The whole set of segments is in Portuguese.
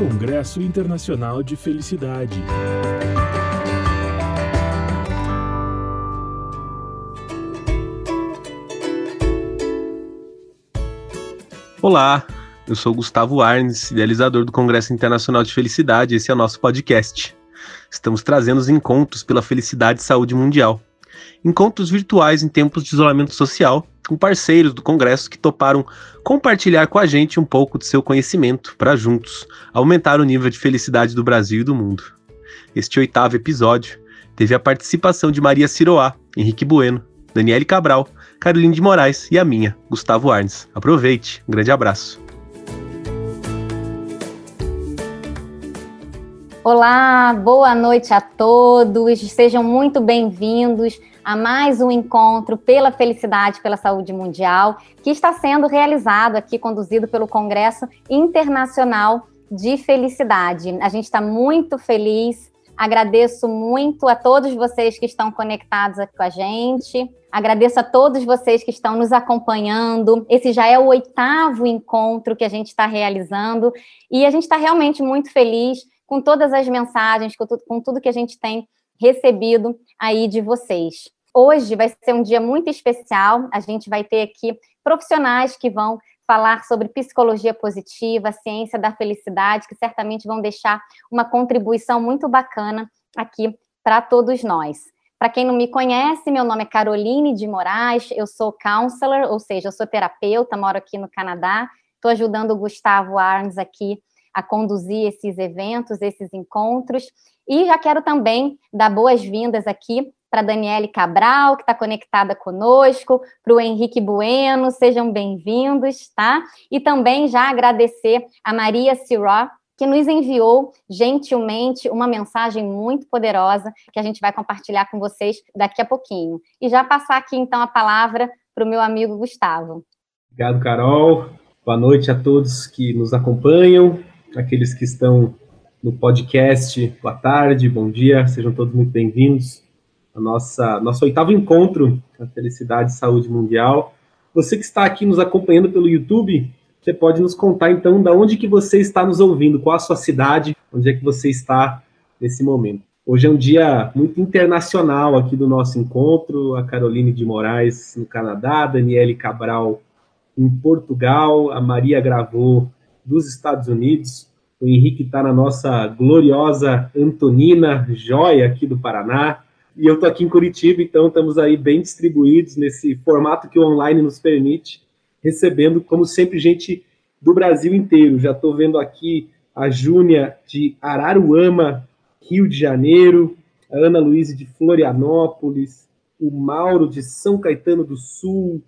Congresso Internacional de Felicidade. Olá, eu sou Gustavo Arnes, idealizador do Congresso Internacional de Felicidade. Esse é o nosso podcast. Estamos trazendo os encontros pela felicidade e saúde mundial. Encontros virtuais em tempos de isolamento social, com parceiros do Congresso que toparam compartilhar com a gente um pouco de seu conhecimento para juntos aumentar o nível de felicidade do Brasil e do mundo. Este oitavo episódio teve a participação de Maria Ciroá, Henrique Bueno, Daniele Cabral, Caroline de Moraes e a minha, Gustavo Arnes. Aproveite, um grande abraço. Olá, boa noite a todos, sejam muito bem-vindos a mais um encontro pela felicidade, pela saúde mundial, que está sendo realizado aqui, conduzido pelo Congresso Internacional de Felicidade. A gente está muito feliz, agradeço muito a todos vocês que estão conectados aqui com a gente. Agradeço a todos vocês que estão nos acompanhando. Esse já é o oitavo encontro que a gente está realizando e a gente está realmente muito feliz com todas as mensagens, com tudo, com tudo que a gente tem recebido aí de vocês. Hoje vai ser um dia muito especial. A gente vai ter aqui profissionais que vão falar sobre psicologia positiva, ciência da felicidade, que certamente vão deixar uma contribuição muito bacana aqui para todos nós. Para quem não me conhece, meu nome é Caroline de Moraes, eu sou counselor, ou seja, eu sou terapeuta, moro aqui no Canadá, estou ajudando o Gustavo Arns aqui a conduzir esses eventos, esses encontros, e já quero também dar boas-vindas aqui para Daniele Cabral, que está conectada conosco, para o Henrique Bueno, sejam bem-vindos, tá? E também já agradecer a Maria Siró, que nos enviou gentilmente uma mensagem muito poderosa que a gente vai compartilhar com vocês daqui a pouquinho. E já passar aqui então a palavra para o meu amigo Gustavo. Obrigado, Carol. Boa noite a todos que nos acompanham, aqueles que estão no podcast. Boa tarde, bom dia, sejam todos muito bem-vindos ao nossa nosso oitavo encontro a Felicidade e Saúde Mundial. Você que está aqui nos acompanhando pelo YouTube, você pode nos contar então da onde que você está nos ouvindo, qual a sua cidade, onde é que você está nesse momento. Hoje é um dia muito internacional aqui do nosso encontro. A Caroline de Moraes no Canadá, Daniele Cabral em Portugal, a Maria Gravou dos Estados Unidos, o Henrique está na nossa gloriosa Antonina, joia aqui do Paraná, e eu estou aqui em Curitiba, então estamos aí bem distribuídos nesse formato que o online nos permite recebendo, como sempre, gente do Brasil inteiro. Já estou vendo aqui a Júnia de Araruama, Rio de Janeiro, a Ana Luísa de Florianópolis, o Mauro de São Caetano do Sul,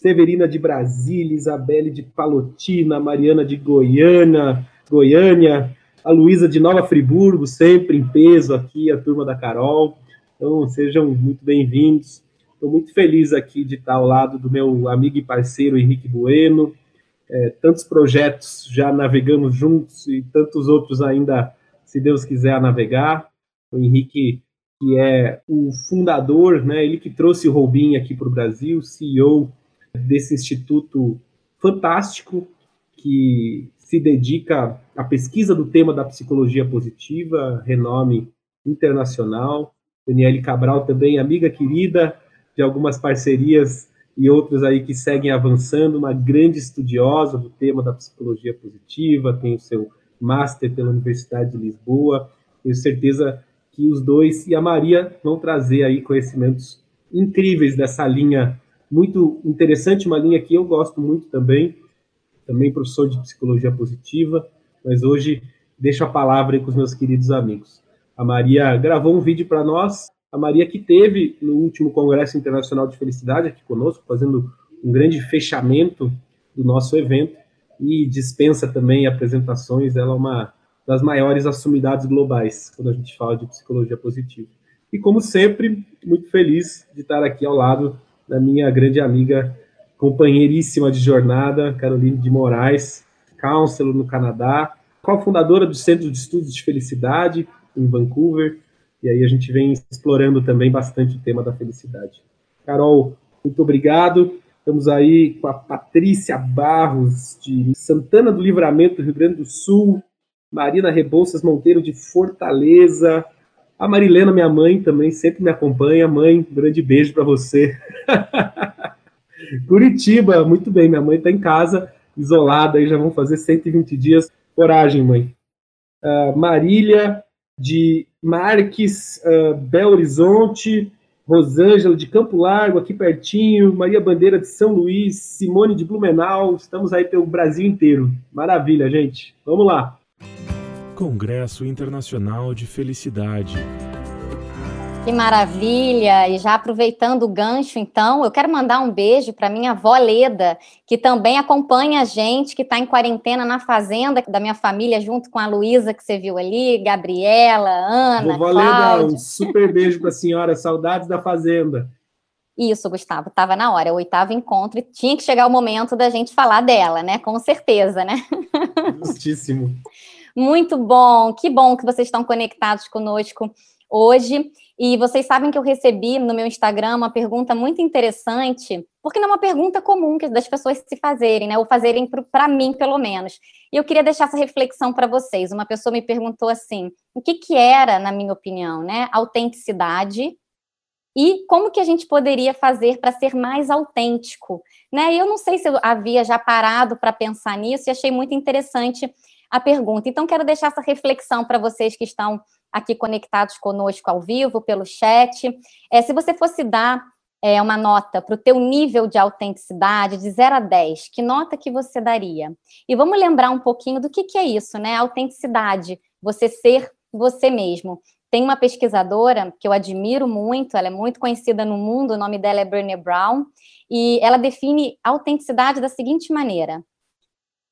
Severina de Brasília, Isabelle de Palotina, Mariana de Goiânia, Goiânia, a Luísa de Nova Friburgo, sempre em peso aqui, a turma da Carol. Então, sejam muito bem-vindos. Estou muito feliz aqui de estar ao lado do meu amigo e parceiro Henrique Bueno. É, tantos projetos já navegamos juntos e tantos outros ainda, se Deus quiser, a navegar. O Henrique, que é o fundador, né, ele que trouxe o Robin aqui para o Brasil, CEO desse instituto fantástico que se dedica à pesquisa do tema da psicologia positiva, renome internacional. Daniele Cabral também, amiga querida, de algumas parcerias e outras aí que seguem avançando, uma grande estudiosa do tema da psicologia positiva, tem o seu master pela Universidade de Lisboa. Tenho certeza que os dois e a Maria vão trazer aí conhecimentos incríveis dessa linha muito interessante, uma linha que eu gosto muito também, também professor de psicologia positiva, mas hoje deixo a palavra aí com os meus queridos amigos. A Maria gravou um vídeo para nós a Maria que teve no último Congresso Internacional de Felicidade aqui conosco, fazendo um grande fechamento do nosso evento e dispensa também apresentações. Ela é uma das maiores assumidades globais quando a gente fala de psicologia positiva. E como sempre, muito feliz de estar aqui ao lado da minha grande amiga, companheiríssima de jornada, Caroline de Moraes, counselor no Canadá, cofundadora do Centro de Estudos de Felicidade em Vancouver, e aí a gente vem explorando também bastante o tema da felicidade. Carol, muito obrigado. Estamos aí com a Patrícia Barros, de Santana do Livramento, Rio Grande do Sul. Marina Rebouças Monteiro de Fortaleza, a Marilena, minha mãe, também sempre me acompanha. Mãe, grande beijo para você. Curitiba, muito bem, minha mãe está em casa, isolada, aí já vão fazer 120 dias. Coragem, mãe. Uh, Marília de Marques, uh, Belo Horizonte, Rosângela de Campo Largo, aqui pertinho, Maria Bandeira de São Luís, Simone de Blumenau, estamos aí pelo Brasil inteiro. Maravilha, gente. Vamos lá. Congresso Internacional de Felicidade. Que maravilha! E já aproveitando o gancho, então, eu quero mandar um beijo para minha avó Leda, que também acompanha a gente, que está em quarentena na fazenda da minha família, junto com a Luísa, que você viu ali, Gabriela, Ana. Vovó Cláudia. Leda, um super beijo para a senhora, saudades da fazenda. Isso, Gustavo, estava na hora, é o oitavo encontro, e tinha que chegar o momento da gente falar dela, né? Com certeza, né? Justíssimo. Muito bom, que bom que vocês estão conectados conosco hoje. E vocês sabem que eu recebi no meu Instagram uma pergunta muito interessante, porque não é uma pergunta comum que das pessoas se fazerem, né? Ou fazerem para mim, pelo menos. E eu queria deixar essa reflexão para vocês. Uma pessoa me perguntou assim: o que, que era, na minha opinião, né? Autenticidade e como que a gente poderia fazer para ser mais autêntico, né? Eu não sei se eu havia já parado para pensar nisso e achei muito interessante a pergunta. Então, quero deixar essa reflexão para vocês que estão aqui conectados conosco ao vivo, pelo chat. É, se você fosse dar é, uma nota para o teu nível de autenticidade de 0 a 10, que nota que você daria? E vamos lembrar um pouquinho do que, que é isso, né? Autenticidade, você ser você mesmo. Tem uma pesquisadora que eu admiro muito, ela é muito conhecida no mundo, o nome dela é Brené Brown, e ela define autenticidade da seguinte maneira: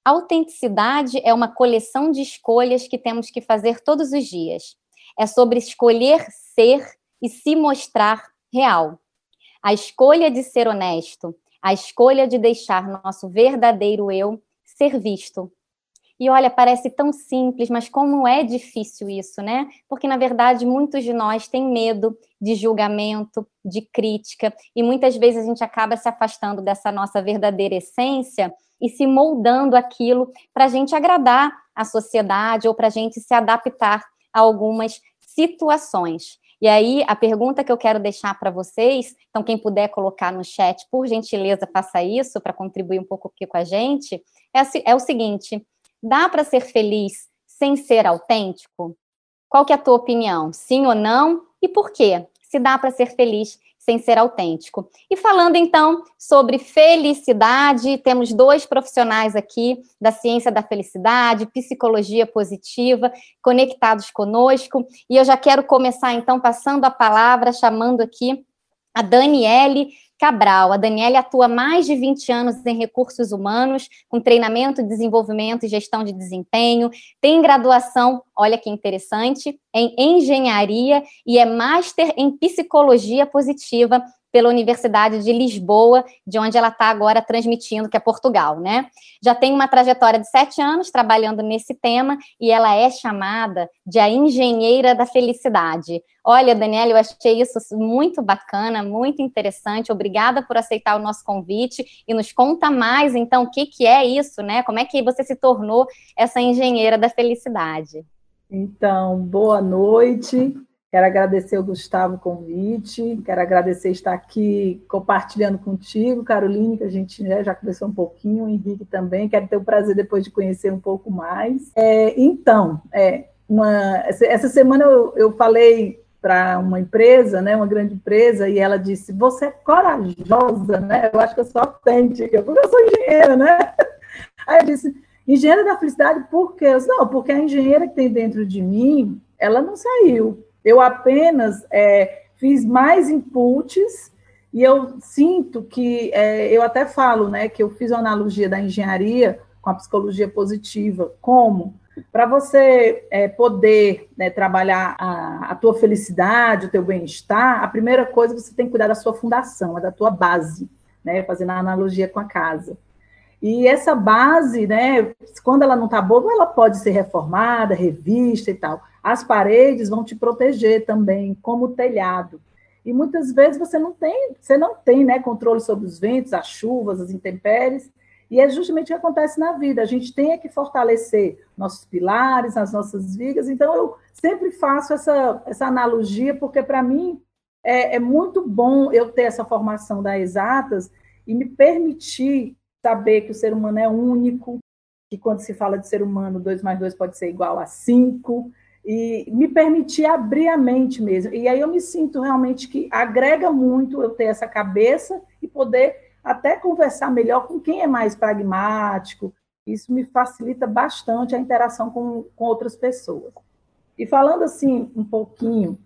Autenticidade é uma coleção de escolhas que temos que fazer todos os dias. É sobre escolher ser e se mostrar real. A escolha de ser honesto, a escolha de deixar nosso verdadeiro eu ser visto. E olha, parece tão simples, mas como é difícil isso, né? Porque na verdade muitos de nós têm medo de julgamento, de crítica, e muitas vezes a gente acaba se afastando dessa nossa verdadeira essência e se moldando aquilo para a gente agradar a sociedade ou para a gente se adaptar a algumas situações. E aí, a pergunta que eu quero deixar para vocês, então, quem puder colocar no chat, por gentileza, faça isso para contribuir um pouco aqui com a gente, é, é o seguinte: dá para ser feliz sem ser autêntico? Qual que é a tua opinião? Sim ou não? E por quê? Se dá para ser feliz sem ser autêntico. E falando então sobre felicidade, temos dois profissionais aqui da ciência da felicidade, psicologia positiva, conectados conosco. E eu já quero começar então passando a palavra, chamando aqui a Daniele Cabral. A Daniela atua mais de 20 anos em recursos humanos, com treinamento, desenvolvimento e gestão de desempenho. Tem graduação, olha que interessante, em engenharia e é master em psicologia positiva pela Universidade de Lisboa, de onde ela está agora transmitindo, que é Portugal, né? Já tem uma trajetória de sete anos trabalhando nesse tema e ela é chamada de a engenheira da felicidade. Olha, Daniela, eu achei isso muito bacana, muito interessante. Obrigada por aceitar o nosso convite e nos conta mais, então, o que, que é isso, né? Como é que você se tornou essa engenheira da felicidade? Então, boa noite. Quero agradecer o Gustavo o convite, quero agradecer estar aqui compartilhando contigo, Caroline, que a gente né, já conversou um pouquinho, o Henrique também, quero ter o prazer depois de conhecer um pouco mais. É, então, é, uma, essa semana eu, eu falei para uma empresa, né, uma grande empresa, e ela disse: Você é corajosa, né? Eu acho que eu sou autêntica, porque eu sou engenheira, né? Aí eu disse: Engenheira da felicidade, por quê? Eu disse, não, porque a engenheira que tem dentro de mim, ela não saiu. Eu apenas é, fiz mais inputs e eu sinto que, é, eu até falo, né, que eu fiz uma analogia da engenharia com a psicologia positiva. Como? Para você é, poder né, trabalhar a, a tua felicidade, o teu bem-estar, a primeira coisa você tem que cuidar da sua fundação, é da tua base, né, fazendo a analogia com a casa. E essa base, né, quando ela não está boa, ela pode ser reformada, revista e tal. As paredes vão te proteger também, como o telhado. E muitas vezes você não tem, você não tem, né, controle sobre os ventos, as chuvas, as intempéries. E é justamente o que acontece na vida. A gente tem que fortalecer nossos pilares, as nossas vigas. Então, eu sempre faço essa, essa analogia, porque, para mim, é, é, muito bom eu ter essa formação das exatas e me permitir saber que o ser humano é único, que quando se fala de ser humano, 2 mais 2 pode ser igual a 5, e me permitir abrir a mente mesmo. E aí eu me sinto realmente que agrega muito eu ter essa cabeça e poder até conversar melhor com quem é mais pragmático. Isso me facilita bastante a interação com, com outras pessoas. E falando assim um pouquinho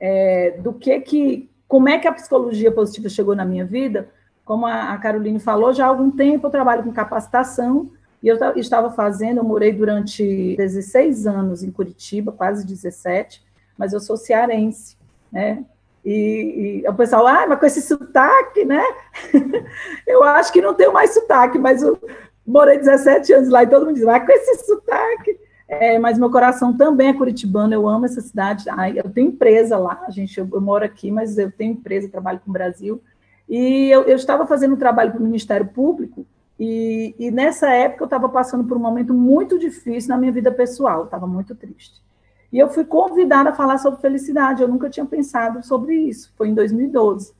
é, do que que, como é que a psicologia positiva chegou na minha vida, como a, a Caroline falou, já há algum tempo eu trabalho com capacitação e eu estava fazendo, eu morei durante 16 anos em Curitiba, quase 17, mas eu sou cearense, né? E, e o pessoal, ah, mas com esse sotaque, né? eu acho que não tenho mais sotaque, mas eu morei 17 anos lá e todo mundo diz, mas com esse sotaque. É, mas meu coração também é curitibano, eu amo essa cidade. Ai, eu tenho empresa lá, gente, eu, eu, moro aqui, mas eu tenho empresa, trabalho com o Brasil. E eu, eu estava fazendo um trabalho para o Ministério Público, e, e nessa época eu estava passando por um momento muito difícil na minha vida pessoal, estava muito triste. E eu fui convidada a falar sobre felicidade. Eu nunca tinha pensado sobre isso. Foi em 2012.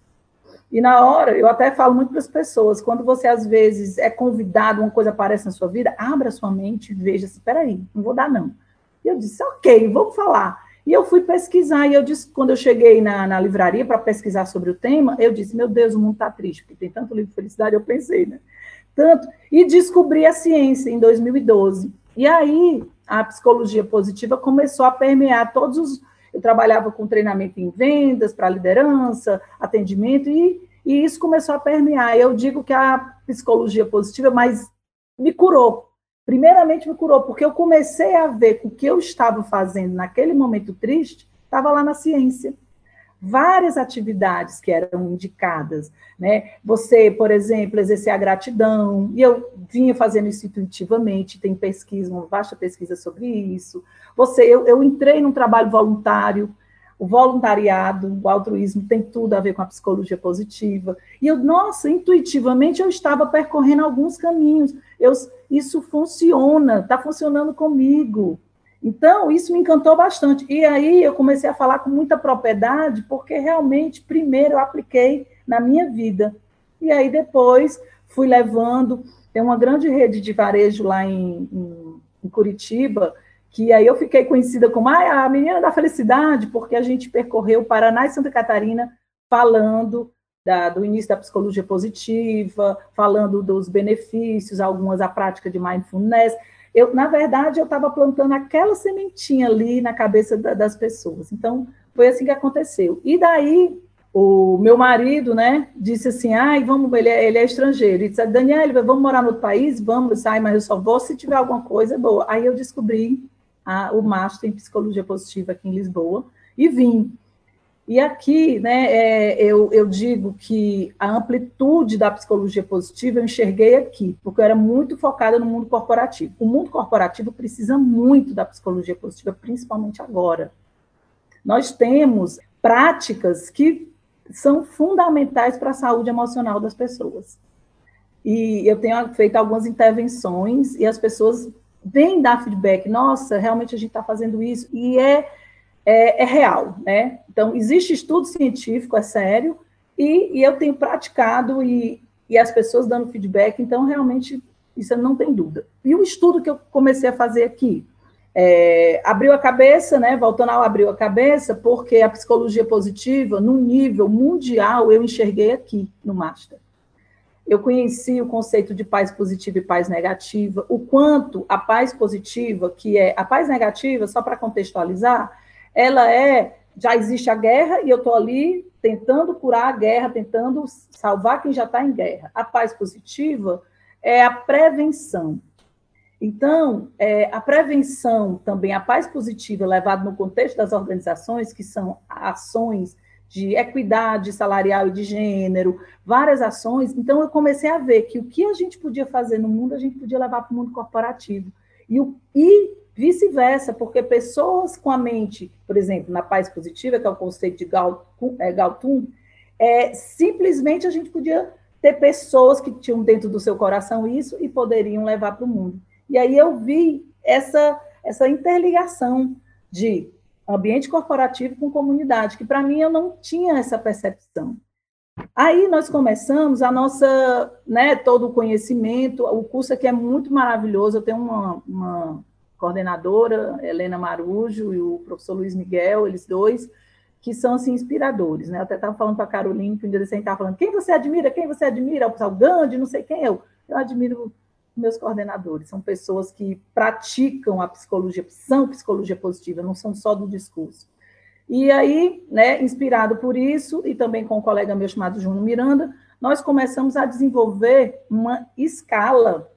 E na hora, eu até falo muito para as pessoas, quando você às vezes é convidado, uma coisa aparece na sua vida, abra sua mente e veja assim, peraí, não vou dar não. E eu disse, ok, vamos falar. E eu fui pesquisar, e eu disse, quando eu cheguei na, na livraria para pesquisar sobre o tema, eu disse, meu Deus, o mundo está triste, porque tem tanto livro de felicidade, eu pensei, né? Tanto, e descobri a ciência em 2012. E aí, a psicologia positiva começou a permear todos os. Eu trabalhava com treinamento em vendas, para liderança, atendimento, e, e isso começou a permear. Eu digo que a psicologia positiva, mas me curou. Primeiramente me curou, porque eu comecei a ver que o que eu estava fazendo naquele momento triste estava lá na ciência várias atividades que eram indicadas, né? Você, por exemplo, exercer a gratidão, e eu vinha fazendo isso intuitivamente, tem pesquisa, uma vasta pesquisa sobre isso. Você, eu, eu entrei num trabalho voluntário, o voluntariado, o altruísmo tem tudo a ver com a psicologia positiva. E eu, nossa, intuitivamente eu estava percorrendo alguns caminhos. Eu, isso funciona, está funcionando comigo. Então, isso me encantou bastante. E aí eu comecei a falar com muita propriedade, porque realmente, primeiro, eu apliquei na minha vida. E aí depois fui levando. Tem uma grande rede de varejo lá em, em, em Curitiba, que aí eu fiquei conhecida como ah, a menina da felicidade, porque a gente percorreu Paraná e Santa Catarina falando da, do início da psicologia positiva, falando dos benefícios, algumas a prática de mindfulness eu, na verdade, eu estava plantando aquela sementinha ali na cabeça da, das pessoas. Então, foi assim que aconteceu. E daí, o meu marido, né, disse assim, ai, vamos, ele é, ele é estrangeiro. E disse, Daniel, vamos morar no outro país? Vamos, sai, mas eu só vou se tiver alguma coisa boa. Aí eu descobri a, o Master em Psicologia Positiva aqui em Lisboa e vim. E aqui, né, é, eu, eu digo que a amplitude da psicologia positiva eu enxerguei aqui, porque eu era muito focada no mundo corporativo. O mundo corporativo precisa muito da psicologia positiva, principalmente agora. Nós temos práticas que são fundamentais para a saúde emocional das pessoas. E eu tenho feito algumas intervenções e as pessoas vêm dar feedback, nossa, realmente a gente está fazendo isso, e é é, é, real, né? Então, existe estudo científico, é sério, e, e eu tenho praticado e, e, as pessoas dando feedback, então, realmente, isso não tem dúvida. E o estudo que eu comecei a fazer aqui, é, abriu a cabeça, né? Voltando ao abriu a cabeça, porque a psicologia positiva, no nível mundial, eu enxerguei aqui no Master. Eu conheci o conceito de paz positiva e paz negativa, o quanto a paz positiva, que é a paz negativa, só para contextualizar, ela é, já existe a guerra e eu estou ali tentando curar a guerra, tentando salvar quem já está em guerra. A paz positiva é a prevenção. Então, é, a prevenção também, a paz positiva levada no contexto das organizações, que são ações de equidade salarial e de gênero, várias ações. Então, eu comecei a ver que o que a gente podia fazer no mundo, a gente podia levar para o mundo corporativo. E, o, e Vice-versa, porque pessoas com a mente, por exemplo, na paz positiva, que é o conceito de é, Galtung é, simplesmente a gente podia ter pessoas que tinham dentro do seu coração isso e poderiam levar para o mundo. E aí eu vi essa, essa interligação de ambiente corporativo com comunidade, que para mim eu não tinha essa percepção. Aí nós começamos a nossa, né, todo o conhecimento, o curso aqui é muito maravilhoso, eu tenho uma, uma coordenadora, Helena Marujo, e o professor Luiz Miguel, eles dois, que são assim, inspiradores. Né? Eu até estava falando para a Carolina, que um dia estava falando, quem você admira, quem você admira? O pessoal Gandhi, não sei quem eu. Eu admiro meus coordenadores, são pessoas que praticam a psicologia, são psicologia positiva, não são só do discurso. E aí, né, inspirado por isso, e também com um colega meu chamado Júnior Miranda, nós começamos a desenvolver uma escala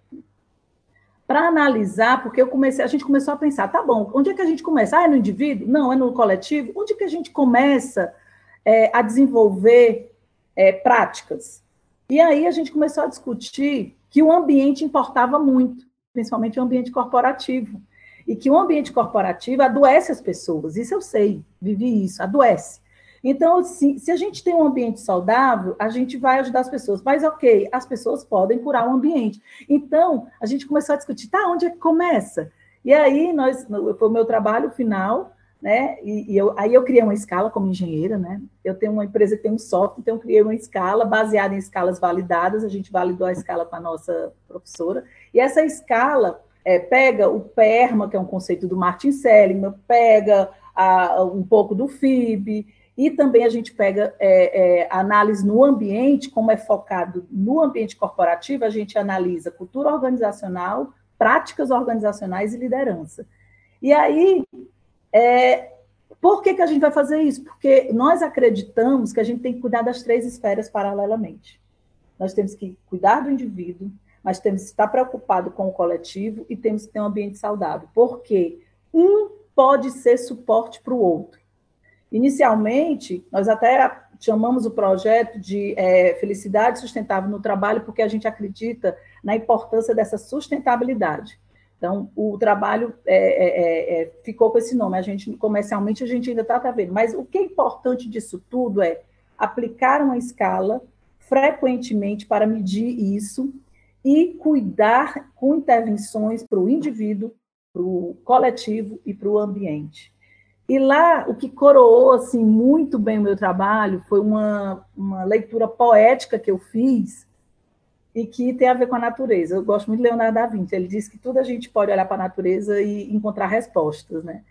para analisar, porque eu comecei, a gente começou a pensar, tá bom, onde é que a gente começa? Ah, é no indivíduo? Não, é no coletivo? Onde é que a gente começa é, a desenvolver é, práticas? E aí a gente começou a discutir que o ambiente importava muito, principalmente o ambiente corporativo e que o ambiente corporativo adoece as pessoas. Isso eu sei, vivi isso, adoece. Então, se, a gente tem um ambiente saudável, a gente vai ajudar as pessoas. Mas, ok, as pessoas podem curar o ambiente. Então, a gente começou a discutir, tá, onde é que começa? E aí, nós, foi o meu trabalho final, né? E, e eu, aí eu criei uma escala como engenheira, né? Eu tenho uma empresa que tem um software, então eu criei uma escala baseada em escalas validadas. A gente validou a escala para a nossa professora. E essa escala é, pega o PERMA, que é um conceito do Martin Seligman, pega a, um pouco do FIB, e também a gente pega é, é, análise no ambiente, como é focado no ambiente corporativo, a gente analisa cultura organizacional, práticas organizacionais e liderança. E aí, é, por que, que a gente vai fazer isso? Porque nós acreditamos que a gente tem que cuidar das três esferas paralelamente. Nós temos que cuidar do indivíduo, mas temos que estar preocupado com o coletivo e temos que ter um ambiente saudável, porque um pode ser suporte para o outro. Inicialmente, nós até chamamos o projeto de é, Felicidade Sustentável no Trabalho, porque a gente acredita na importância dessa sustentabilidade. Então, o trabalho é, é, é, é ficou com esse nome. A gente, comercialmente, a gente ainda está vendo. Mas o que é importante disso tudo é aplicar uma escala frequentemente para medir isso e cuidar com intervenções para o indivíduo, para o coletivo e para o ambiente. E lá, o que coroou assim, muito bem o meu trabalho foi uma, uma leitura poética que eu fiz e que tem a ver com a natureza. Eu gosto muito de Leonardo da Vinci. Ele diz que tudo a gente pode olhar para a natureza e encontrar respostas, né?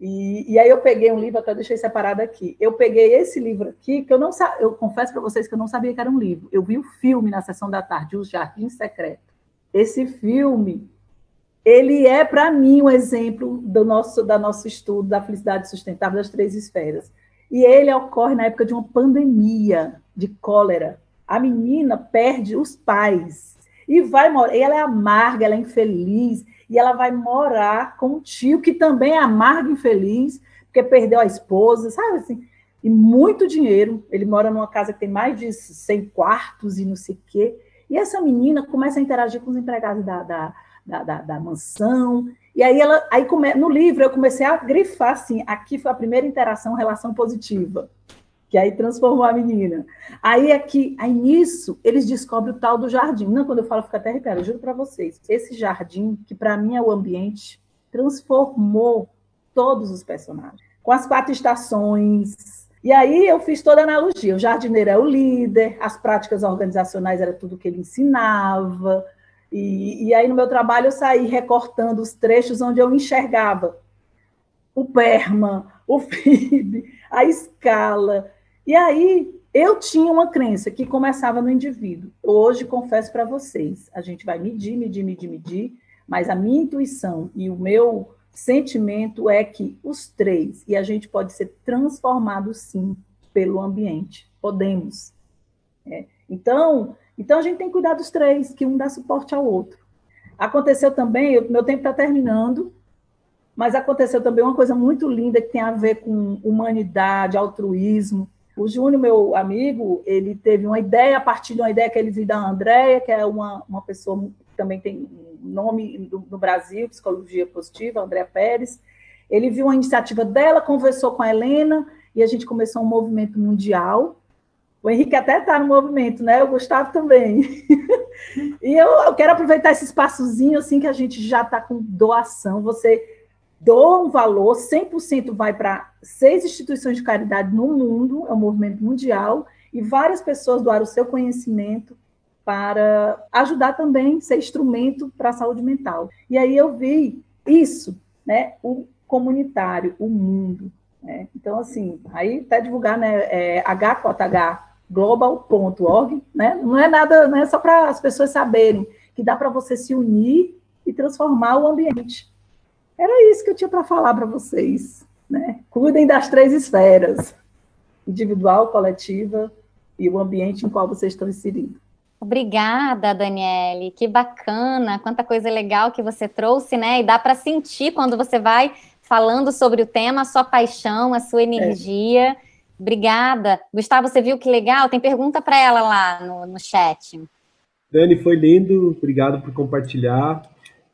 E, e, aí eu peguei um livro, até deixei separado aqui. Eu peguei esse livro aqui, que eu não eu confesso para vocês que eu não sabia que era um livro. Eu vi o filme na sessão da tarde, O Jardim Secreto. Esse filme, ele é para mim um exemplo do nosso da nosso estudo da felicidade sustentável das três esferas. E ele ocorre na época de uma pandemia de cólera. A menina perde os pais e vai morar. Ela é amarga, ela é infeliz, e ela vai morar com um tio que também é amargo e infeliz, porque perdeu a esposa, sabe assim? E muito dinheiro. Ele mora numa casa que tem mais de 100 quartos e não sei o quê. E essa menina começa a interagir com os empregados da, da, da, da, da mansão. E aí ela, aí come, no livro eu comecei a grifar assim, aqui foi a primeira interação, relação positiva que aí transformou a menina. Aí aqui, aí nisso, eles descobrem o tal do jardim. Não, quando eu falo, fica até arrepiada, juro para vocês. Esse jardim, que para mim é o ambiente, transformou todos os personagens. Com as quatro estações. E aí eu fiz toda a analogia. O jardineiro é o líder, as práticas organizacionais era tudo que ele ensinava. E, e aí no meu trabalho eu saí recortando os trechos onde eu enxergava o PERMA, o FIB, a escala, e aí eu tinha uma crença que começava no indivíduo. Hoje, confesso para vocês, a gente vai medir, medir, medir, medir, mas a minha intuição e o meu sentimento é que os três, e a gente pode ser transformado sim pelo ambiente. Podemos. É. Então, então a gente tem que cuidar dos três, que um dá suporte ao outro. Aconteceu também, meu tempo está terminando, mas aconteceu também uma coisa muito linda que tem a ver com humanidade, altruísmo. O Júnior, meu amigo, ele teve uma ideia, a partir de uma ideia que ele viu da Andréia, que é uma, uma pessoa que também tem nome no, Brasil, Psicologia Positiva, Andréa Pérez. Ele viu uma iniciativa dela, conversou com a Helena, e a gente começou um movimento mundial O Henrique até está no movimento, né? O Gustavo também. e eu, eu, quero aproveitar esse espaçozinho, assim, que a gente já está com doação. Você doa um valor, 100% vai para seis instituições de caridade no mundo, é um movimento mundial, e várias pessoas doaram o seu conhecimento para ajudar também, ser instrumento para a saúde mental. E aí eu vi isso, né? O comunitário, o mundo. Né? Então, assim, aí até divulgar, né? É, HJH global.org, né? Não é nada, não é só para as pessoas saberem que dá para você se unir e transformar o ambiente. Era isso que eu tinha para falar para vocês, né? Cuidem das três esferas: individual, coletiva e o ambiente em qual vocês estão inseridos. Obrigada, Daniele. Que bacana, quanta coisa legal que você trouxe, né? E dá para sentir quando você vai falando sobre o tema, a sua paixão, a sua energia. É. Obrigada. Gustavo, você viu que legal? Tem pergunta para ela lá no, no chat. Dani, foi lindo. Obrigado por compartilhar.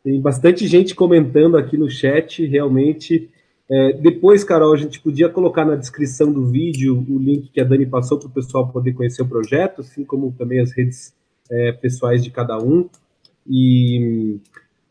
Tem bastante gente comentando aqui no chat, realmente. É, depois, Carol, a gente podia colocar na descrição do vídeo o link que a Dani passou para o pessoal poder conhecer o projeto, assim como também as redes é, pessoais de cada um. E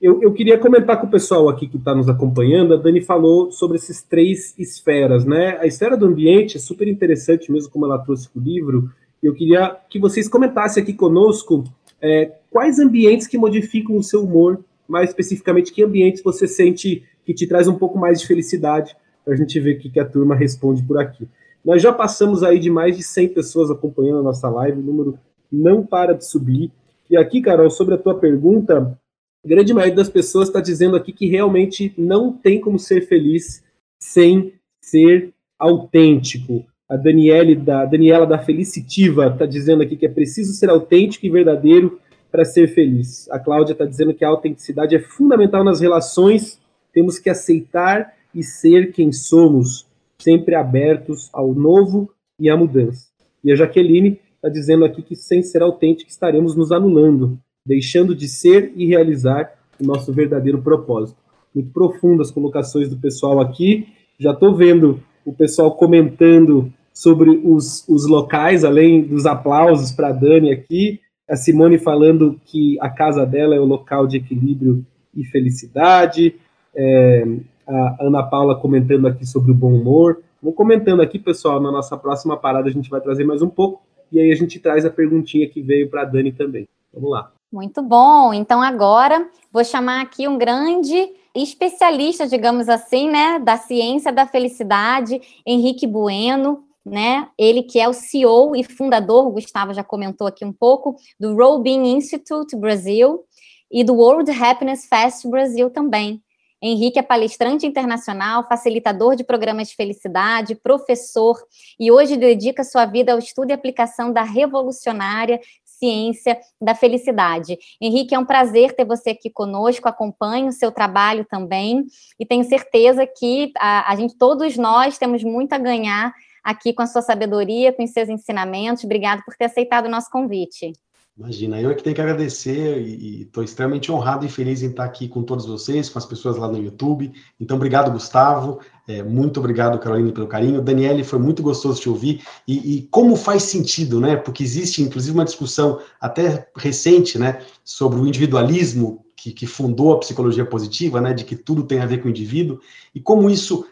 eu, eu, queria comentar com o pessoal aqui que está nos acompanhando. A Dani falou sobre esses três esferas, né? A esfera do ambiente é super interessante, mesmo como ela trouxe o livro. Eu queria que vocês comentassem aqui conosco é, quais ambientes que modificam o seu humor, mais especificamente, que ambientes você sente que te traz um pouco mais de felicidade, para a gente ver o que, que a turma responde por aqui. Nós já passamos aí de mais de 100 pessoas acompanhando a nossa live, o número não para de subir. E aqui, Carol, sobre a tua pergunta, a grande maioria das pessoas está dizendo aqui que realmente não tem como ser feliz sem ser autêntico. A Daniele da Daniela da Felicitiva está dizendo aqui que é preciso ser autêntico e verdadeiro para ser feliz. A Cláudia está dizendo que a autenticidade é fundamental nas relações. Temos que aceitar e ser quem somos, sempre abertos ao novo e à mudança. E a Jaqueline está dizendo aqui que sem ser autêntico estaremos nos anulando deixando de ser e realizar o nosso verdadeiro propósito. Muito profundas as colocações do pessoal aqui. Já estou vendo o pessoal comentando sobre os, os locais, além dos aplausos para a Dani aqui. A Simone falando que a casa dela é o local de equilíbrio e felicidade. É, a Ana Paula comentando aqui sobre o bom humor. Vou comentando aqui, pessoal, na nossa próxima parada a gente vai trazer mais um pouco. E aí a gente traz a perguntinha que veio para a Dani também. Vamos lá. Muito bom. Então agora vou chamar aqui um grande especialista, digamos assim, né, da ciência da felicidade, Henrique Bueno, né? Ele que é o CEO e fundador, o Gustavo já comentou aqui um pouco, do Robin Institute Brasil e do World Happiness Fest Brasil também. Henrique é palestrante internacional, facilitador de programas de felicidade, professor e hoje dedica sua vida ao estudo e aplicação da revolucionária ciência da felicidade. Henrique, é um prazer ter você aqui conosco, acompanho o seu trabalho também e tenho certeza que a, a gente, todos nós, temos muito a ganhar aqui com a sua sabedoria, com os seus ensinamentos. Obrigado por ter aceitado o nosso convite. Imagina, eu é que tenho que agradecer e estou extremamente honrado e feliz em estar aqui com todos vocês, com as pessoas lá no YouTube. Então, obrigado, Gustavo. É, muito obrigado, Carolina, pelo carinho. Daniele, foi muito gostoso te ouvir. E, e, como faz sentido, né? Porque existe, inclusive, uma discussão até recente, né, sobre o individualismo que, que fundou a psicologia positiva, né, de que tudo tem a ver com o indivíduo, e como isso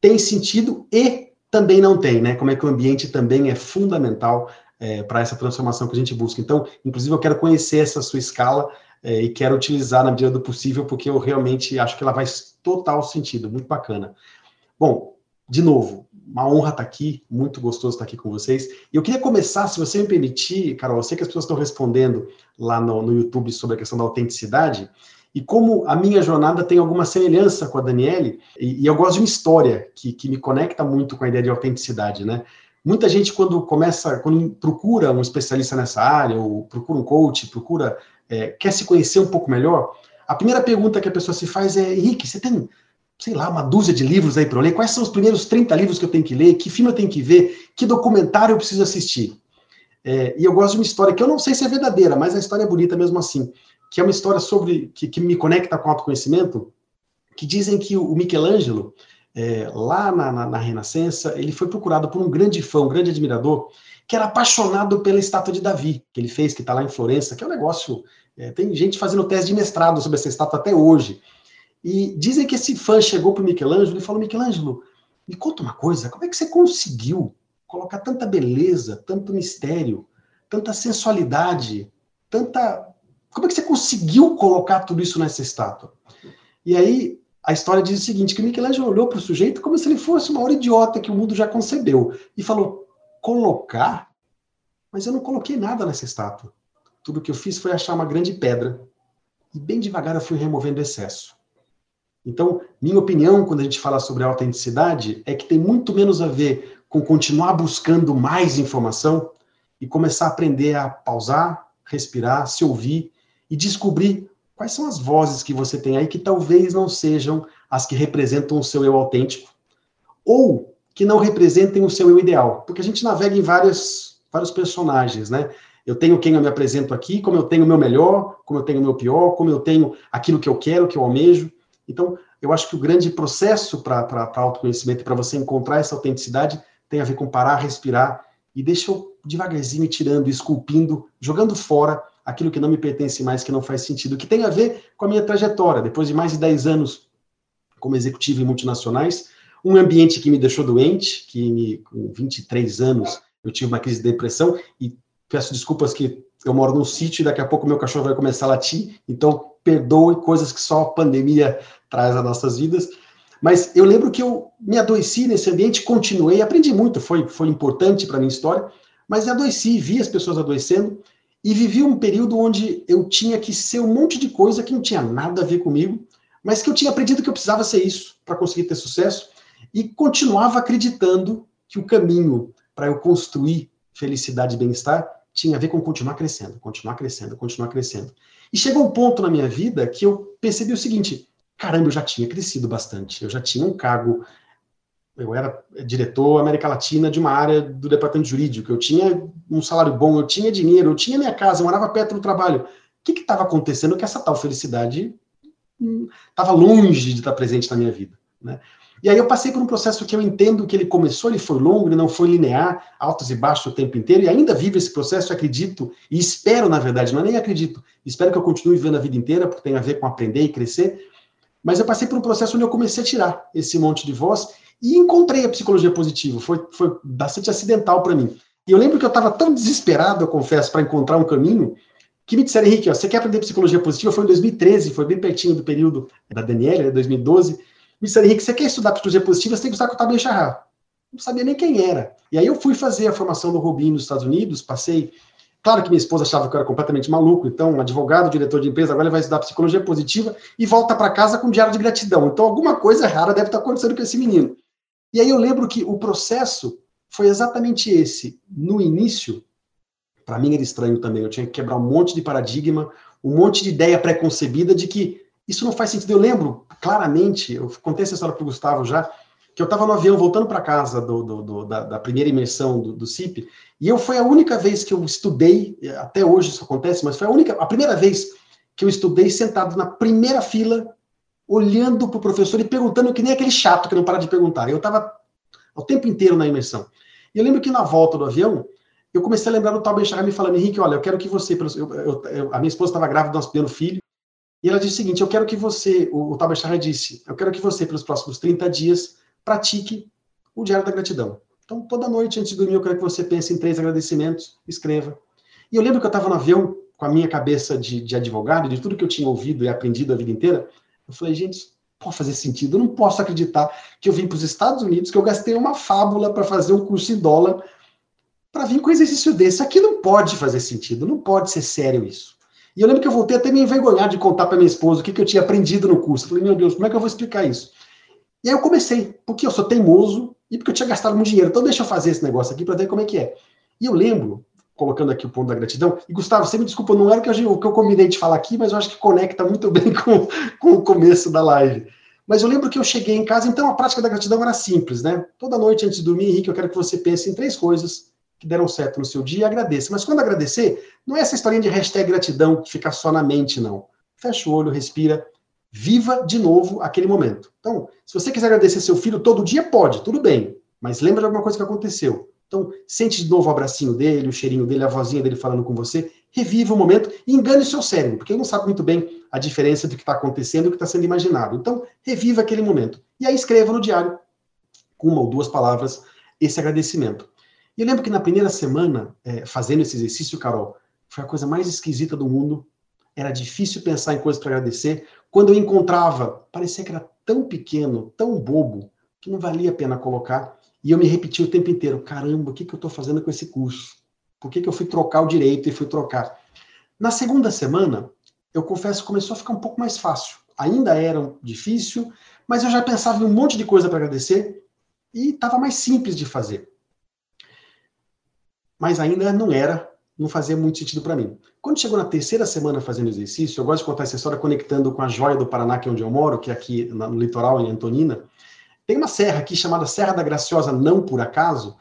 tem sentido e também não tem, né? Como é que o ambiente também é fundamental é, para essa transformação que a gente busca. Então, inclusive, eu quero conhecer essa sua escala é, e quero utilizar na medida do possível, porque eu realmente acho que ela faz total sentido, muito bacana. Bom, de novo, uma honra estar aqui, muito gostoso estar aqui com vocês. E eu queria começar, se você me permitir, Carol, eu sei que as pessoas estão respondendo lá no, no YouTube sobre a questão da autenticidade, e como a minha jornada tem alguma semelhança com a Daniele, e, e eu gosto de uma história que, que me conecta muito com a ideia de autenticidade, né? Muita gente, quando começa, quando procura um especialista nessa área, ou procura um coach, procura, é, quer se conhecer um pouco melhor, a primeira pergunta que a pessoa se faz é: Henrique, você tem, sei lá, uma dúzia de livros aí para ler? Quais são os primeiros 30 livros que eu tenho que ler? Que filme eu tenho que ver? Que documentário eu preciso assistir? É, e eu gosto de uma história que eu não sei se é verdadeira, mas a história é bonita mesmo assim, que é uma história sobre que, que me conecta com o autoconhecimento, que dizem que o Michelangelo é, lá na, na, na, Renascença, ele foi procurado por um grande fã, um grande admirador, que era apaixonado pela estátua de Davi, que ele fez, que está lá em Florença, que é um negócio. É, tem gente fazendo tese de mestrado sobre essa estátua até hoje. E dizem que esse fã chegou para o Michelangelo e falou: Michelangelo, me conta uma coisa, como é que você conseguiu colocar tanta beleza, tanto mistério, tanta sensualidade, tanta. Como é que você conseguiu colocar tudo isso nessa estátua? E aí a história diz o seguinte: que Michelangelo olhou para o sujeito como se ele fosse uma hora idiota que o mundo já concebeu e falou: colocar? Mas eu não coloquei nada nessa estátua. Tudo que eu fiz foi achar uma grande pedra e bem devagar eu fui removendo excesso. Então, minha opinião, quando a gente fala sobre autenticidade, é que tem muito menos a ver com continuar buscando mais informação e começar a aprender a pausar, respirar, se ouvir e descobrir quais são as vozes que você tem aí que talvez não sejam as que representam o seu eu autêntico ou que não representem o seu eu ideal, porque a gente navega em vários, vários personagens, né? Eu tenho quem eu me apresento aqui, como eu tenho o meu melhor, como eu tenho o meu pior, como eu tenho aquilo que eu quero, que eu almejo. Então, eu acho que o grande processo para autoconhecimento para você encontrar essa autenticidade tem a ver com parar, respirar e deixa eu devagarzinho tirando, esculpindo, jogando fora aquilo que não me pertence mais, que não faz sentido, que tem a ver com a minha trajetória. Depois de mais de 10 anos como executivo em multinacionais, um ambiente que me deixou doente, que me, com 23 anos eu tive uma crise de depressão e peço desculpas que eu moro num sítio e daqui a pouco meu cachorro vai começar a latir, então perdoe coisas que só a pandemia traz às nossas vidas. Mas eu lembro que eu me adoeci nesse ambiente, continuei, aprendi muito, foi, foi importante para a minha história, mas adoeci, vi as pessoas adoecendo e vivi um período onde eu tinha que ser um monte de coisa que não tinha nada a ver comigo, mas que eu tinha aprendido que eu precisava ser isso para conseguir ter sucesso e continuava acreditando que o caminho para eu construir felicidade e bem-estar tinha a ver com continuar crescendo, continuar crescendo, continuar crescendo. E chegou um ponto na minha vida que eu percebi o seguinte: caramba, eu já tinha crescido bastante, eu já tinha um cargo, eu era diretor América Latina de uma área do departamento jurídico, eu tinha um salário bom, eu tinha dinheiro, eu tinha minha casa, eu morava perto do trabalho. O que estava acontecendo que essa tal felicidade estava hum, longe de estar presente na minha vida, né? E aí eu passei por um processo que eu entendo que ele começou, ele foi longo, ele não foi linear, altos e baixos o tempo inteiro, e ainda vivo esse processo, acredito, e espero, na verdade, não é nem acredito, espero que eu continue vivendo a vida inteira, porque tem a ver com aprender e crescer, mas eu passei por um processo onde eu comecei a tirar esse monte de voz e encontrei a psicologia positiva. Foi, foi bastante acidental para mim. E eu lembro que eu estava tão desesperado, eu confesso, para encontrar um caminho, que me disseram, Henrique, ó, você quer aprender psicologia positiva? Foi em 2013, foi bem pertinho do período da Daniela, 2012. Me disseram, Henrique, você quer estudar psicologia positiva? Você tem que estudar com o Tabem Charrar. Não sabia nem quem era. E aí eu fui fazer a formação do Rubin nos Estados Unidos, passei Claro que minha esposa achava que eu era completamente maluco, então, advogado, diretor de empresa, agora ele vai estudar psicologia positiva e volta para casa com um diário de gratidão. Então, alguma coisa rara deve estar acontecendo com esse menino. E aí eu lembro que o processo foi exatamente esse. No início, para mim era estranho também, eu tinha que quebrar um monte de paradigma, um monte de ideia pré-concebida de que isso não faz sentido. Eu lembro claramente, eu contei essa história para o Gustavo já, que eu estava no avião voltando para casa do, do, do, da, da, primeira imersão do, do CIP, e eu foi a única vez que eu estudei, até hoje isso acontece, mas foi a única, a primeira vez que eu estudei sentado na primeira fila, olhando para o professor e perguntando que nem aquele chato que não para de perguntar. Eu estava o tempo inteiro na imersão. E eu lembro que na volta do avião, eu comecei a lembrar do tal Benjamin me falando, Henrique, olha, eu quero que você, eu, eu, eu, a minha esposa estava grávida do nosso primeiro filho, e ela disse o seguinte, eu quero que você, o, o tal disse, eu quero que você, pelos próximos 30 dias, pratique o diário da gratidão. Então, toda noite, antes de dormir, eu quero que você pense em três agradecimentos, escreva. E eu lembro que eu estava no avião, com a minha cabeça de, de advogado, de tudo que eu tinha ouvido e aprendido a vida inteira, eu falei, gente, pode fazer sentido, eu não posso acreditar que eu vim para os Estados Unidos, que eu gastei uma fábula para fazer um curso em dólar, para vir com um exercício desse. Aqui não pode fazer sentido, não pode ser sério isso. E eu lembro que eu voltei até me envergonhar de contar para minha esposa o que, que eu tinha aprendido no curso. Eu falei, meu Deus, como é que eu vou explicar isso? E aí eu comecei, porque eu sou teimoso e porque eu tinha gastado muito dinheiro. Então deixa eu fazer esse negócio aqui para ver como é que é. E eu lembro, colocando aqui o ponto da gratidão, e Gustavo, você me desculpa, não era o que eu, o que eu combinei de falar aqui, mas eu acho que conecta muito bem com, com o começo da live. Mas eu lembro que eu cheguei em casa, então a prática da gratidão era simples, né? Toda noite antes de dormir, Henrique, eu quero que você pense em três coisas que deram certo no seu dia e agradeça. Mas quando agradecer, não é essa historinha de hashtag gratidão que fica só na mente, não. Fecha o olho, respira, Viva de novo aquele momento. Então, se você quiser agradecer seu filho todo dia, pode, tudo bem. Mas lembra de alguma coisa que aconteceu. Então, sente de novo o abracinho dele, o cheirinho dele, a vozinha dele falando com você. Reviva o momento e engane o seu cérebro, porque ele não sabe muito bem a diferença do que está acontecendo e do que está sendo imaginado. Então, reviva aquele momento. E aí escreva no diário, com uma ou duas palavras, esse agradecimento. E eu lembro que na primeira semana, é, fazendo esse exercício, Carol, foi a coisa mais esquisita do mundo. Era difícil pensar em coisas para agradecer. Quando eu encontrava, parecia que era tão pequeno, tão bobo, que não valia a pena colocar. E eu me repeti o tempo inteiro: caramba, o que, que eu estou fazendo com esse curso? Por que, que eu fui trocar o direito e fui trocar? Na segunda semana, eu confesso começou a ficar um pouco mais fácil. Ainda era difícil, mas eu já pensava em um monte de coisa para agradecer e estava mais simples de fazer mas ainda não era, não fazia muito sentido para mim. Quando chegou na terceira semana fazendo exercício, eu gosto de contar essa história conectando com a joia do Paraná, que é onde eu moro, que é aqui no litoral, em Antonina. Tem uma serra aqui chamada Serra da Graciosa, não por acaso,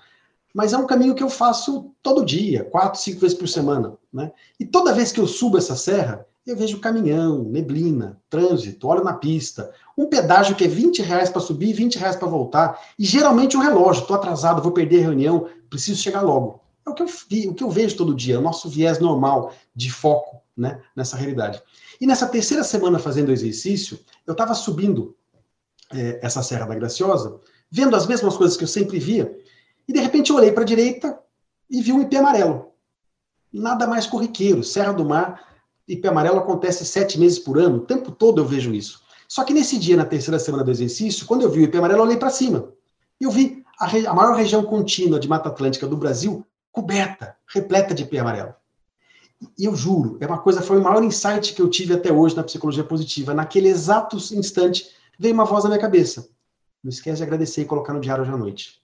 mas é um caminho que eu faço todo dia, quatro, cinco vezes por semana. Né? E toda vez que eu subo essa serra, eu vejo caminhão, neblina, trânsito, olho na pista, um pedágio que é 20 reais para subir e 20 reais para voltar, e geralmente um relógio, estou atrasado, vou perder a reunião, preciso chegar logo. É o que eu, vi, o que eu vejo todo dia, o nosso viés normal de foco né, nessa realidade. E nessa terceira semana fazendo exercício, eu estava subindo é, essa Serra da Graciosa, vendo as mesmas coisas que eu sempre via, e de repente eu olhei para a direita e vi um IP amarelo. Nada mais corriqueiro. Serra do Mar, IP amarelo acontece sete meses por ano, o tempo todo eu vejo isso. Só que nesse dia, na terceira semana do exercício, quando eu vi o IP amarelo, eu olhei para cima. E eu vi a, a maior região contínua de Mata Atlântica do Brasil coberta, repleta de IP amarelo. E eu juro, é uma coisa, foi o maior insight que eu tive até hoje na psicologia positiva. Naquele exato instante, veio uma voz na minha cabeça. Não esquece de agradecer e colocar no diário hoje à noite.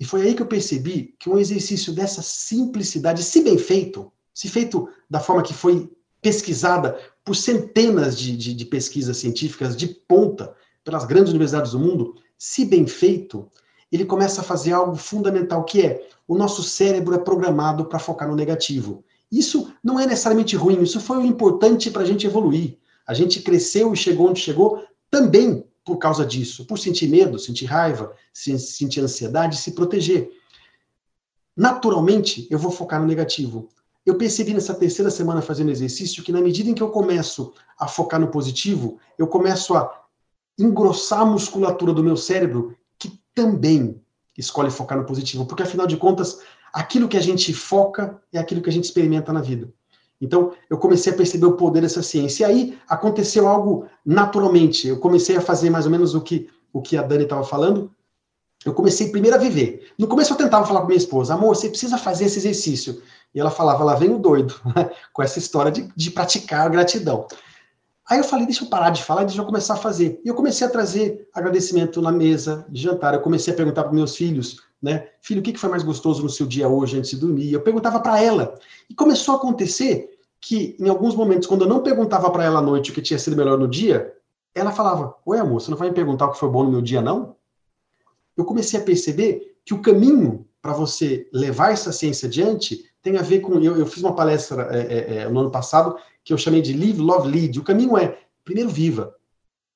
E foi aí que eu percebi que um exercício dessa simplicidade, se bem feito, se feito da forma que foi pesquisada por centenas de, de, de pesquisas científicas de ponta, pelas grandes universidades do mundo, se bem feito, ele começa a fazer algo fundamental, que é o nosso cérebro é programado para focar no negativo. Isso não é necessariamente ruim, isso foi o importante para a gente evoluir. A gente cresceu e chegou onde chegou também por causa disso, por sentir medo, sentir raiva, sentir ansiedade, se proteger. Naturalmente, eu vou focar no negativo. Eu percebi nessa terceira semana fazendo exercício que na medida em que eu começo a focar no positivo, eu começo a engrossar a musculatura do meu cérebro também escolhe focar no positivo, porque afinal de contas, aquilo que a gente foca é aquilo que a gente experimenta na vida. Então, eu comecei a perceber o poder dessa ciência. E aí aconteceu algo naturalmente. Eu comecei a fazer mais ou menos o que, o que a Dani estava falando. Eu comecei primeiro a viver. No começo eu tentava falar com minha esposa, amor, você precisa fazer esse exercício. E ela falava, lá vem o doido, com essa história de, de praticar a gratidão. Aí eu falei, deixa eu parar de falar deixa eu começar a fazer. E eu comecei a trazer agradecimento na mesa de jantar. Eu comecei a perguntar para meus filhos, né? Filho, o que foi mais gostoso no seu dia hoje antes de dormir? Eu perguntava para ela. E começou a acontecer que, em alguns momentos, quando eu não perguntava para ela à noite o que tinha sido melhor no dia, ela falava: Oi, amor, você não vai me perguntar o que foi bom no meu dia, não? Eu comecei a perceber que o caminho para você levar essa ciência adiante tem a ver com. Eu, eu fiz uma palestra é, é, é no ano passado que eu chamei de Live, Love, Lead. O caminho é, primeiro viva.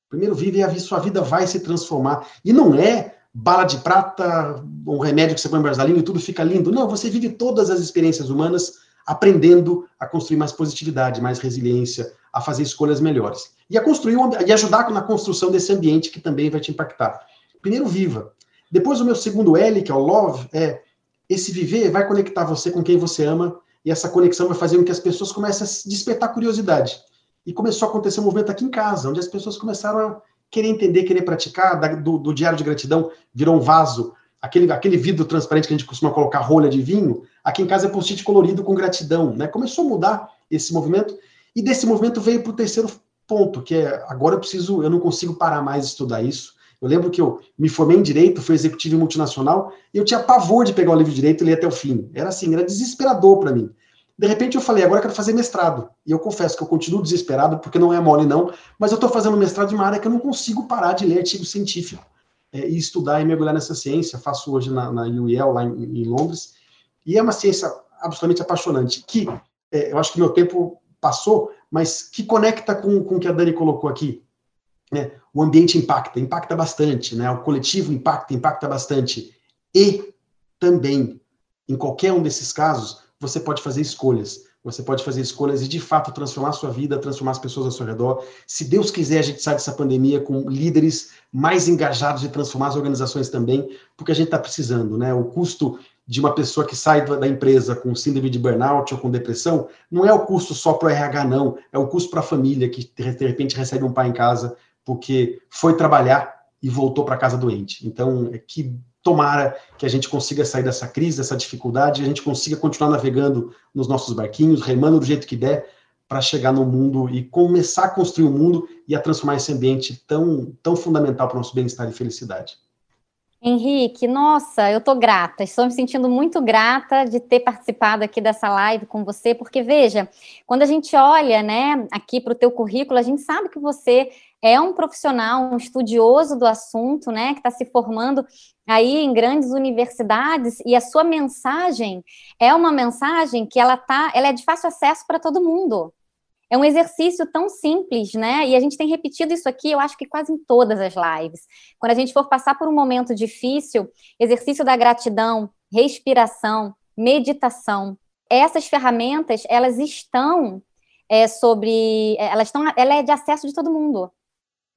Primeiro viva e a sua vida vai se transformar. E não é bala de prata, um remédio que você põe em vaselina e tudo fica lindo. Não, você vive todas as experiências humanas aprendendo a construir mais positividade, mais resiliência, a fazer escolhas melhores. E a construir e ajudar na construção desse ambiente que também vai te impactar. Primeiro, viva. Depois, o meu segundo L, que é o love, é esse viver vai conectar você com quem você ama e essa conexão vai fazer com que as pessoas comecem a despertar curiosidade. E começou a acontecer um movimento aqui em casa, onde as pessoas começaram a querer entender, querer praticar, do, do diário de gratidão virou um vaso, aquele, aquele vidro transparente que a gente costuma colocar rolha de vinho, aqui em casa é post-it colorido com gratidão, né? Começou a mudar esse movimento, e desse movimento veio para o terceiro ponto, que é agora eu preciso, eu não consigo parar mais de estudar isso, eu lembro que eu me formei em direito, fui executivo em multinacional, e eu tinha pavor de pegar o livro de direito e ler até o fim. Era assim, era desesperador para mim. De repente eu falei, agora eu quero fazer mestrado. E eu confesso que eu continuo desesperado, porque não é mole não, mas eu estou fazendo mestrado de uma área que eu não consigo parar de ler artigo científico é, e estudar e mergulhar nessa ciência. Faço hoje na, na UEL, lá em, em, Londres, e é uma ciência absolutamente apaixonante, que é, eu acho que meu tempo passou, mas que conecta com, com o que a Dani colocou aqui. Né? O ambiente impacta, impacta bastante, né? o coletivo impacta, impacta bastante. E também, em qualquer um desses casos, você pode fazer escolhas. Você pode fazer escolhas e, de fato, transformar a sua vida, transformar as pessoas ao seu redor. Se Deus quiser, a gente sai dessa pandemia com líderes mais engajados de transformar as organizações também, porque a gente está precisando, né? O custo de uma pessoa que sai da empresa com síndrome de burnout ou com depressão, não é o custo só para o RH, não. É o custo para a família que, de repente, recebe um pai em casa porque foi trabalhar e voltou para casa doente. Então, é que tomara que a gente consiga sair dessa crise, dessa dificuldade, a gente consiga continuar navegando nos nossos barquinhos, remando do jeito que der, para chegar no mundo e começar a construir o um mundo e a transformar esse ambiente tão, tão fundamental para o nosso bem-estar e felicidade. Henrique, nossa, eu estou grata, estou me sentindo muito grata de ter participado aqui dessa live com você, porque veja, quando a gente olha, né, aqui para o teu currículo, a gente sabe que você é um profissional, um estudioso do assunto, né, que está se formando aí em grandes universidades e a sua mensagem é uma mensagem que ela tá, ela é de fácil acesso para todo mundo. É um exercício tão simples, né? E a gente tem repetido isso aqui, eu acho que quase em todas as lives. Quando a gente for passar por um momento difícil, exercício da gratidão, respiração, meditação, essas ferramentas, elas estão é, sobre, elas estão, ela é de acesso de todo mundo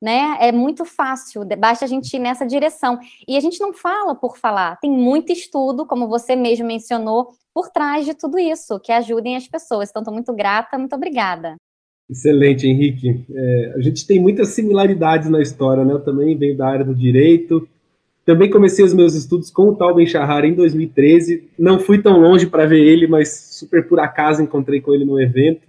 né? É muito fácil, basta a gente ir nessa direção. E a gente não fala por falar, tem muito estudo, como você mesmo mencionou, por trás de tudo isso, que ajudem as pessoas. Então, estou muito grata, muito obrigada. Excelente, Henrique. É, a gente tem muitas similaridades na história, né? Eu também venho da área do direito. Também comecei os meus estudos com o Tal Ben Shahar em 2013. Não fui tão longe para ver ele, mas super por acaso encontrei com ele no evento.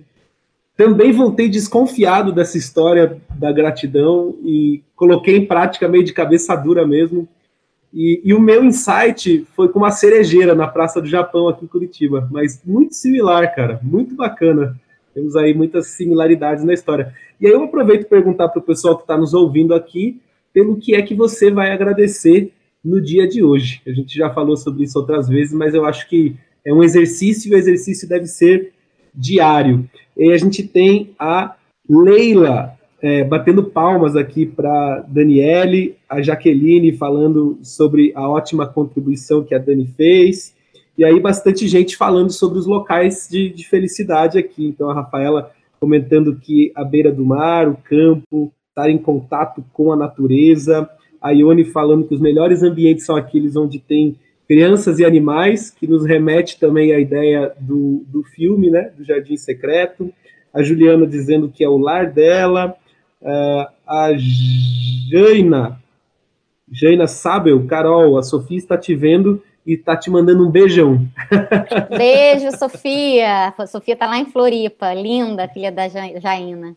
Também voltei desconfiado dessa história da gratidão e coloquei em prática meio de cabeça dura mesmo. E, e, o meu insight foi com uma cerejeira na Praça do Japão, aqui em Curitiba. Mas muito similar, cara. Muito bacana. Temos aí muitas similaridades na história. E aí eu aproveito para perguntar para o pessoal que está nos ouvindo aqui pelo que é que você vai agradecer no dia de hoje. A gente já falou sobre isso outras vezes, mas eu acho que é um exercício e o exercício deve ser diário. E a gente tem a Leila é, batendo palmas aqui para Daniele, a Jaqueline falando sobre a ótima contribuição que a Dani fez, e aí bastante gente falando sobre os locais de, de felicidade aqui. Então a Rafaela comentando que a beira do mar, o campo, estar em contato com a natureza, a Ione falando que os melhores ambientes são aqueles onde tem crianças e animais, que nos remete também à ideia do, do filme, né, do Jardim Secreto. A Juliana dizendo que é o lar dela. Uh, a Jaina, Jaina Sabel, Carol, a Sofia está te vendo e está te mandando um beijão. Beijo, Sofia. Sofia está lá em Floripa, linda, filha da Jaina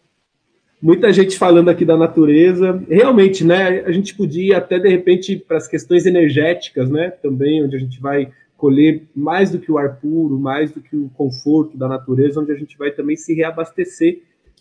muita gente falando aqui da natureza. Realmente, né? A gente podia até de repente para as questões energéticas, né? Também onde a gente vai colher mais do que o ar puro, mais do que o conforto da natureza, onde a gente vai também se reabastecer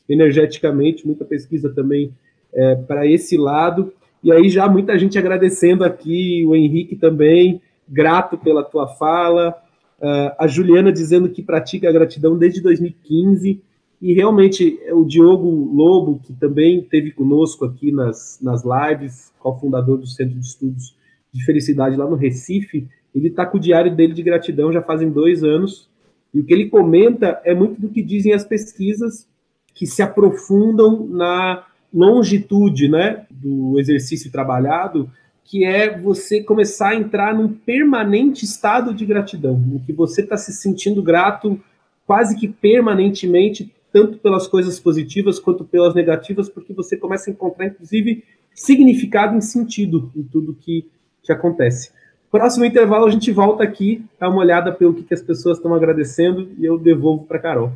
energeticamente. Muita pesquisa também é, para esse lado. E aí já muita gente agradecendo aqui, o Henrique também, grato pela tua fala. Uh, a Juliana dizendo que pratica a gratidão desde 2015 e realmente o Diogo Lobo, que também teve conosco aqui nas, nas lives, cofundador do Centro de Estudos de Felicidade lá no Recife, ele está com o diário dele de gratidão já fazem dois anos. E o que ele comenta é muito do que dizem as pesquisas que se aprofundam na longitude né, do exercício trabalhado, que é você começar a entrar num permanente estado de gratidão, em que você está se sentindo grato quase que permanentemente tanto pelas coisas positivas quanto pelas negativas, porque você começa a encontrar, inclusive, significado e sentido em tudo que, que acontece. Próximo intervalo, a gente volta aqui, dá uma olhada pelo que, que as pessoas estão agradecendo e eu devolvo para Carol.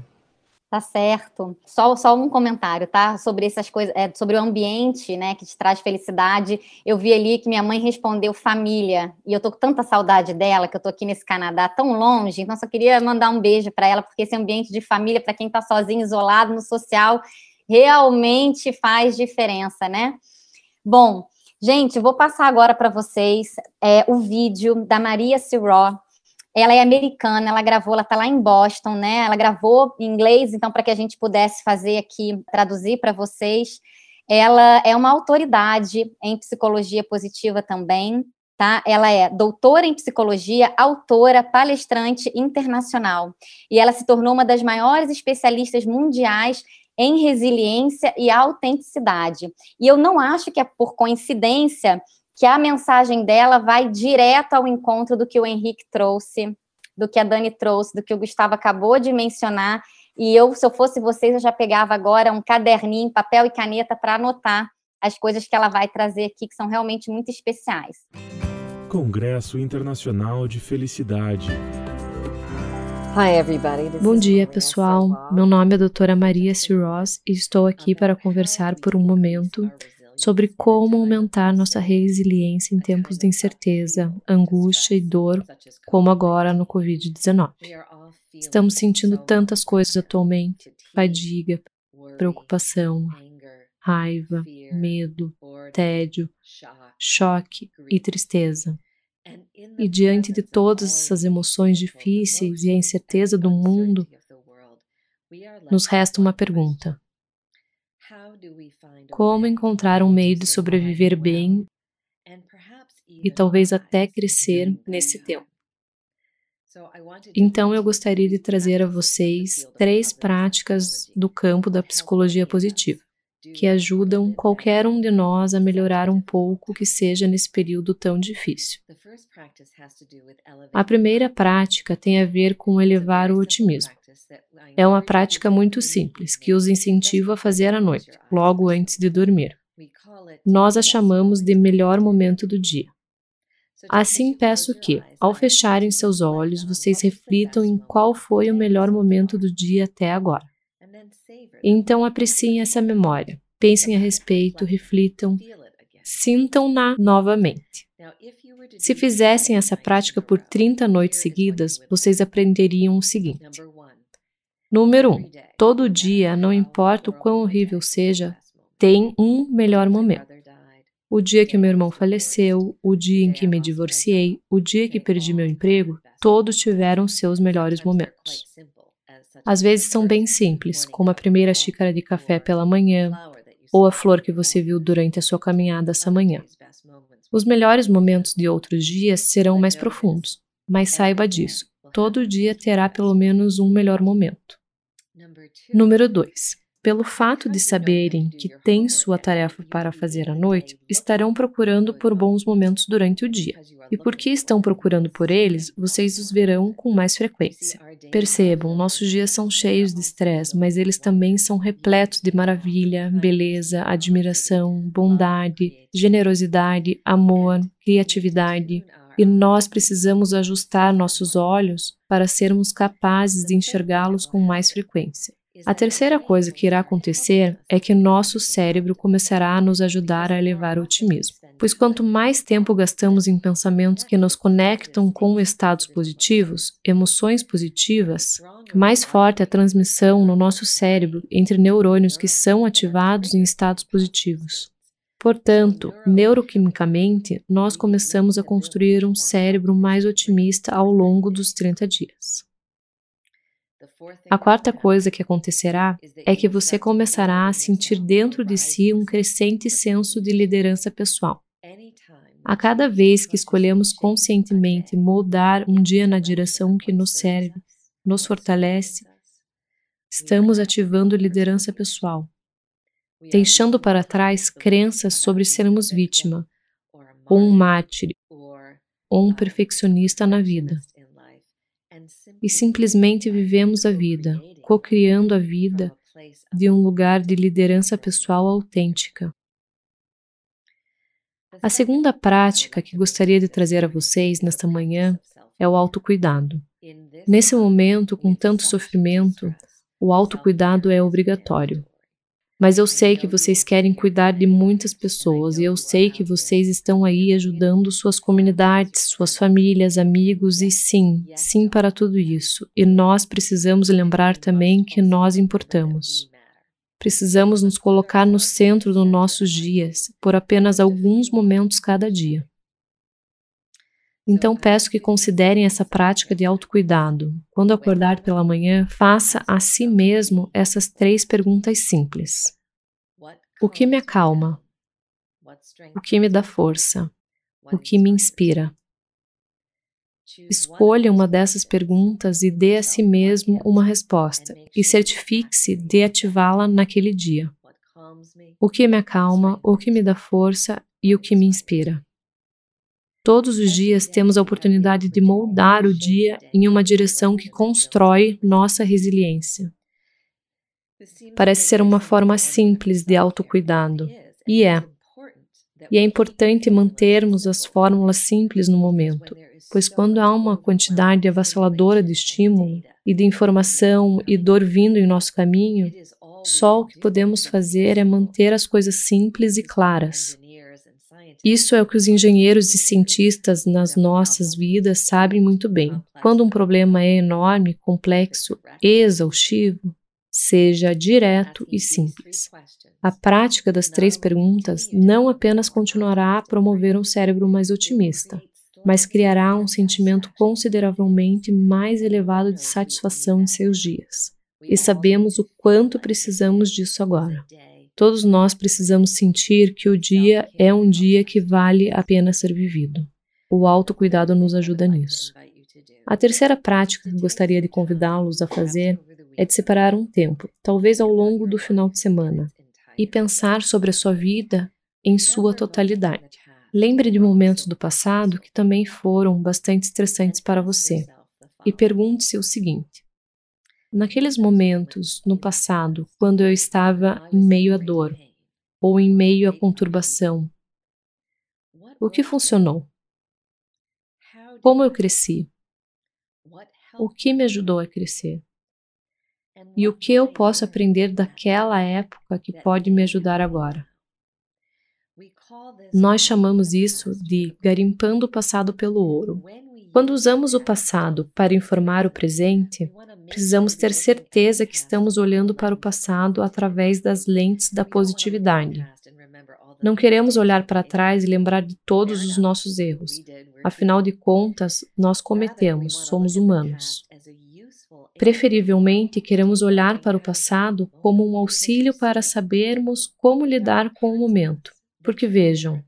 Tá certo. Só, só um comentário, tá? Sobre essas coisas, é, sobre o ambiente, né, que te traz felicidade. Eu vi ali que minha mãe respondeu família, e eu tô com tanta saudade dela, que eu tô aqui nesse Canadá tão longe, então só queria mandar um beijo para ela, porque esse ambiente de família, para quem tá sozinho, isolado no social, realmente faz diferença, né? Bom, gente, vou passar agora para vocês é, o vídeo da Maria Ciró, ela é americana, ela gravou, ela está lá em Boston, né? Ela gravou em inglês, então, para que a gente pudesse fazer aqui, traduzir para vocês. Ela é uma autoridade em psicologia positiva também, tá? Ela é doutora em psicologia, autora, palestrante internacional. E ela se tornou uma das maiores especialistas mundiais em resiliência e autenticidade. E eu não acho que é por coincidência que a mensagem dela vai direto ao encontro do que o Henrique trouxe, do que a Dani trouxe, do que o Gustavo acabou de mencionar. E eu, se eu fosse vocês, eu já pegava agora um caderninho, papel e caneta para anotar as coisas que ela vai trazer aqui, que são realmente muito especiais. Congresso Internacional de Felicidade. Bom dia, pessoal. Meu nome é doutora Maria C. Ross e estou aqui para conversar por um momento sobre como aumentar nossa resiliência em tempos de incerteza, angústia e dor, como agora no Covid-19. Estamos sentindo tantas coisas atualmente: fadiga, preocupação, raiva, medo, tédio, choque e tristeza. E diante de todas essas emoções difíceis e a incerteza do mundo, nos resta uma pergunta: como encontrar um meio de sobreviver bem e talvez até crescer nesse tempo? Então, eu gostaria de trazer a vocês três práticas do campo da psicologia positiva que ajudam qualquer um de nós a melhorar um pouco que seja nesse período tão difícil. A primeira prática tem a ver com elevar o otimismo. É uma prática muito simples que os incentivo a fazer à noite, logo antes de dormir. Nós a chamamos de melhor momento do dia. Assim peço que, ao fecharem seus olhos, vocês reflitam em qual foi o melhor momento do dia até agora. Então apreciem essa memória, pensem a respeito, reflitam, sintam-na novamente. Se fizessem essa prática por 30 noites seguidas, vocês aprenderiam o seguinte: Número 1. Um, todo dia, não importa o quão horrível seja, tem um melhor momento. O dia que meu irmão faleceu, o dia em que me divorciei, o dia que perdi meu emprego, todos tiveram seus melhores momentos. Às vezes são bem simples, como a primeira xícara de café pela manhã, ou a flor que você viu durante a sua caminhada essa manhã. Os melhores momentos de outros dias serão mais profundos, mas saiba disso, todo dia terá pelo menos um melhor momento. Número 2. Pelo fato de saberem que têm sua tarefa para fazer à noite, estarão procurando por bons momentos durante o dia. E porque estão procurando por eles, vocês os verão com mais frequência. Percebam, nossos dias são cheios de estresse, mas eles também são repletos de maravilha, beleza, admiração, bondade, generosidade, amor, criatividade. E nós precisamos ajustar nossos olhos para sermos capazes de enxergá-los com mais frequência. A terceira coisa que irá acontecer é que nosso cérebro começará a nos ajudar a elevar o otimismo. Pois quanto mais tempo gastamos em pensamentos que nos conectam com estados positivos, emoções positivas, mais forte a transmissão no nosso cérebro entre neurônios que são ativados em estados positivos. Portanto, neuroquimicamente, nós começamos a construir um cérebro mais otimista ao longo dos 30 dias. A quarta coisa que acontecerá é que você começará a sentir dentro de si um crescente senso de liderança pessoal. A cada vez que escolhemos conscientemente moldar um dia na direção que nos serve, nos fortalece, estamos ativando liderança pessoal, deixando para trás crenças sobre sermos vítima, ou um mártir, ou um perfeccionista na vida e simplesmente vivemos a vida, co-criando a vida de um lugar de liderança pessoal autêntica. A segunda prática que gostaria de trazer a vocês nesta manhã é o autocuidado. Nesse momento, com tanto sofrimento, o autocuidado é obrigatório. Mas eu sei que vocês querem cuidar de muitas pessoas e eu sei que vocês estão aí ajudando suas comunidades, suas famílias, amigos e sim, sim para tudo isso. E nós precisamos lembrar também que nós importamos. Precisamos nos colocar no centro dos nossos dias por apenas alguns momentos cada dia. Então peço que considerem essa prática de autocuidado. Quando acordar pela manhã, faça a si mesmo essas três perguntas simples: O que me acalma? O que me dá força? O que me inspira? Escolha uma dessas perguntas e dê a si mesmo uma resposta e certifique-se de ativá-la naquele dia. O que me acalma, o que me dá força e o que me inspira. Todos os dias temos a oportunidade de moldar o dia em uma direção que constrói nossa resiliência. Parece ser uma forma simples de autocuidado, e é. E é importante mantermos as fórmulas simples no momento, pois quando há uma quantidade avassaladora de estímulo e de informação e dor vindo em nosso caminho, só o que podemos fazer é manter as coisas simples e claras. Isso é o que os engenheiros e cientistas nas nossas vidas sabem muito bem. Quando um problema é enorme, complexo e exaustivo, seja direto e simples. A prática das três perguntas não apenas continuará a promover um cérebro mais otimista, mas criará um sentimento consideravelmente mais elevado de satisfação em seus dias. E sabemos o quanto precisamos disso agora. Todos nós precisamos sentir que o dia é um dia que vale a pena ser vivido. O autocuidado nos ajuda nisso. A terceira prática que gostaria de convidá-los a fazer é de separar um tempo, talvez ao longo do final de semana, e pensar sobre a sua vida em sua totalidade. Lembre de momentos do passado que também foram bastante estressantes para você e pergunte-se o seguinte: Naqueles momentos no passado, quando eu estava em meio à dor ou em meio à conturbação, o que funcionou? Como eu cresci? O que me ajudou a crescer? E o que eu posso aprender daquela época que pode me ajudar agora? Nós chamamos isso de garimpando o passado pelo ouro. Quando usamos o passado para informar o presente, precisamos ter certeza que estamos olhando para o passado através das lentes da positividade. Não queremos olhar para trás e lembrar de todos os nossos erros. Afinal de contas, nós cometemos, somos humanos. Preferivelmente, queremos olhar para o passado como um auxílio para sabermos como lidar com o momento. Porque vejam,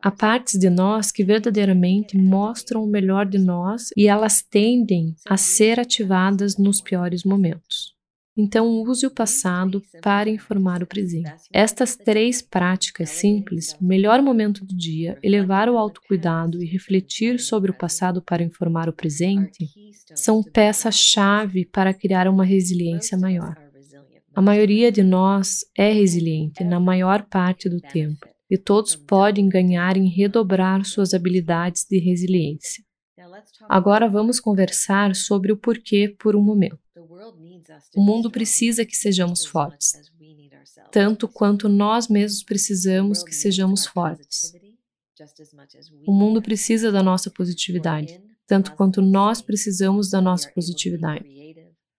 há partes de nós que verdadeiramente mostram o melhor de nós e elas tendem a ser ativadas nos piores momentos. Então, use o passado para informar o presente. Estas três práticas simples, melhor momento do dia, elevar o autocuidado e refletir sobre o passado para informar o presente, são peça-chave para criar uma resiliência maior. A maioria de nós é resiliente na maior parte do tempo e todos podem ganhar em redobrar suas habilidades de resiliência. Agora vamos conversar sobre o porquê por um momento. O mundo precisa que sejamos fortes, tanto quanto nós mesmos precisamos que sejamos fortes. O mundo precisa da nossa positividade, tanto quanto nós precisamos da nossa positividade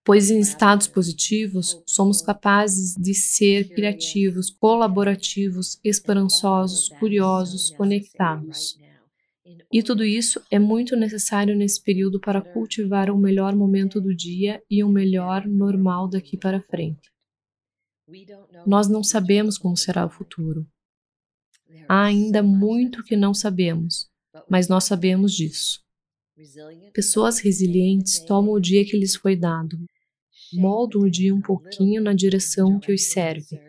pois em estados positivos somos capazes de ser criativos, colaborativos, esperançosos, curiosos, conectados. E tudo isso é muito necessário nesse período para cultivar o melhor momento do dia e o melhor normal daqui para frente. Nós não sabemos como será o futuro. Há ainda muito que não sabemos, mas nós sabemos disso. Pessoas resilientes tomam o dia que lhes foi dado, moldam o dia um pouquinho na direção que os serve.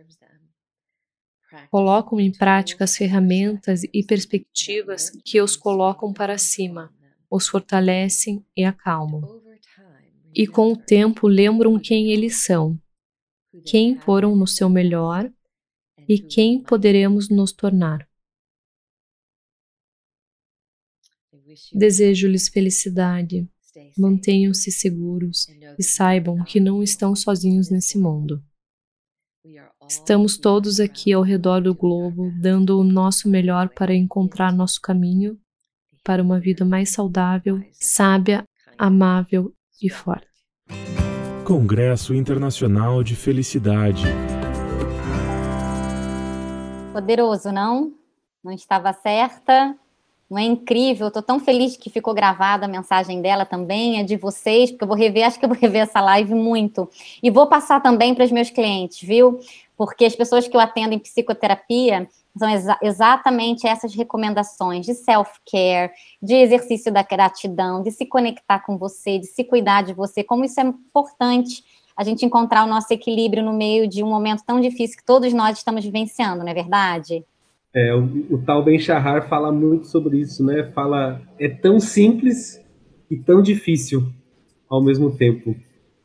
Colocam em prática as ferramentas e perspectivas que os colocam para cima, os fortalecem e acalmam. E com o tempo lembram quem eles são, quem foram no seu melhor e quem poderemos nos tornar. Desejo-lhes felicidade. Mantenham-se seguros e saibam que não estão sozinhos nesse mundo. Estamos todos aqui ao redor do globo, dando o nosso melhor para encontrar nosso caminho para uma vida mais saudável, sábia, amável e forte. Congresso Internacional de Felicidade. Poderoso, não? Não estava certa, Não é incrível? Tô tão feliz que ficou gravada a mensagem dela também, é de vocês, porque eu vou rever, acho que eu vou rever essa live muito. E vou passar também para os meus clientes, viu? Porque as pessoas que eu atendo em psicoterapia são exa exatamente essas recomendações de self-care, de exercício da gratidão, de se conectar com você, de se cuidar de você, como isso é importante a gente encontrar o nosso equilíbrio no meio de um momento tão difícil que todos nós estamos vivenciando, não é verdade? É, o, o tal Ben Shahar fala muito sobre isso, né? Fala, é tão simples e tão difícil ao mesmo tempo.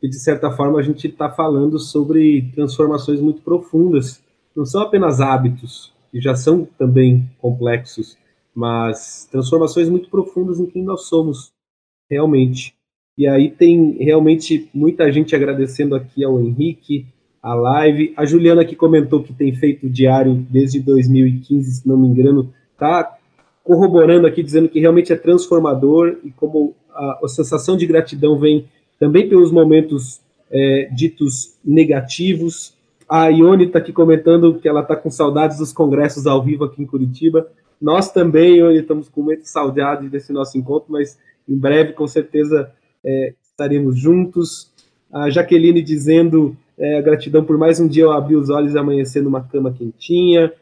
E, de certa forma, a gente está falando sobre transformações muito profundas. Não são apenas hábitos, que já são também complexos, mas transformações muito profundas em quem nós somos, realmente. E aí tem realmente muita gente agradecendo aqui ao Henrique, a live. A Juliana que comentou que tem feito diário desde 2015, se não me engano, tá corroborando aqui, dizendo que realmente é transformador e como a, a sensação de gratidão vem também pelos momentos é, ditos negativos. A Ione está aqui comentando que ela está com saudades dos congressos ao vivo aqui em Curitiba. Nós também, Ione, estamos com muita saudade desse nosso encontro, mas em breve, com certeza, é, estaremos juntos. A Jaqueline dizendo é, gratidão por mais um dia eu abrir os olhos e amanhecer numa cama quentinha.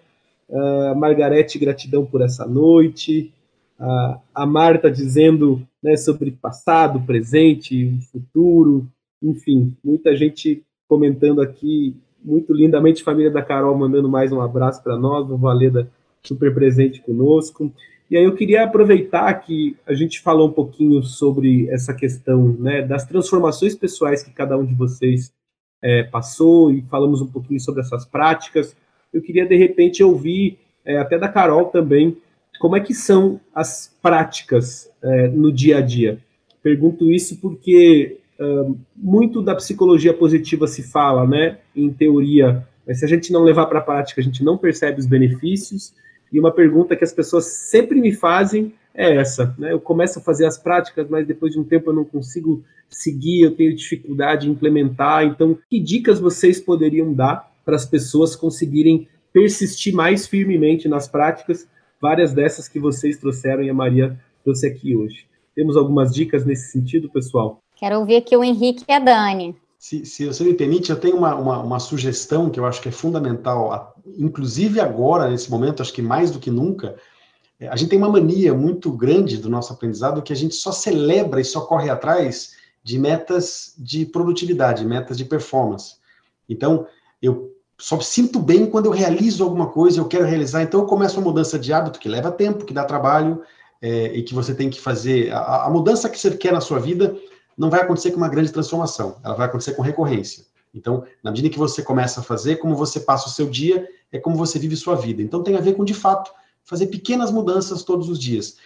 Uh, Margarete, gratidão por essa noite. Uh, a Marta dizendo né, sobre passado, presente, futuro. Enfim, muita gente comentando aqui, muito lindamente. Família da Carol mandando mais um abraço para nós. O Valeda super presente conosco. E aí eu queria aproveitar que a gente falou um pouquinho sobre essa questão né, das transformações pessoais que cada um de vocês é, passou e falamos um pouquinho sobre essas práticas. Eu queria, de repente, ouvir, é, até da Carol também, como é que são as práticas é, no dia a dia. Pergunto isso porque muito da psicologia positiva se fala, né, em teoria, mas se a gente não levar para a prática, a gente não percebe os benefícios. E uma pergunta que as pessoas sempre me fazem é essa, né? Eu começo a fazer as práticas, mas depois de um tempo eu não consigo seguir, eu tenho dificuldade em implementar. Então, que dicas vocês poderiam dar para as pessoas conseguirem persistir mais firmemente nas práticas, várias dessas que vocês trouxeram e a Maria trouxe aqui hoje? Temos algumas dicas nesse sentido, pessoal? Quero ouvir aqui o Henrique e a Dani. Se, se você me permite, eu tenho uma, uma, uma, sugestão que eu acho que é fundamental, inclusive agora, nesse momento, acho que mais do que nunca, a gente tem uma mania muito grande do nosso aprendizado que a gente só celebra e só corre atrás de metas de produtividade, metas de performance. Então, eu só sinto bem quando eu realizo alguma coisa, eu quero realizar, então eu começo uma mudança de hábito que leva tempo, que dá trabalho, é, e que você tem que fazer. A, a, mudança que você quer na sua vida não vai acontecer com uma grande transformação, ela vai acontecer com recorrência. Então, na medida que você começa a fazer, como você passa o seu dia, é como você vive sua vida. Então, tem a ver com, de fato, fazer pequenas mudanças todos os dias.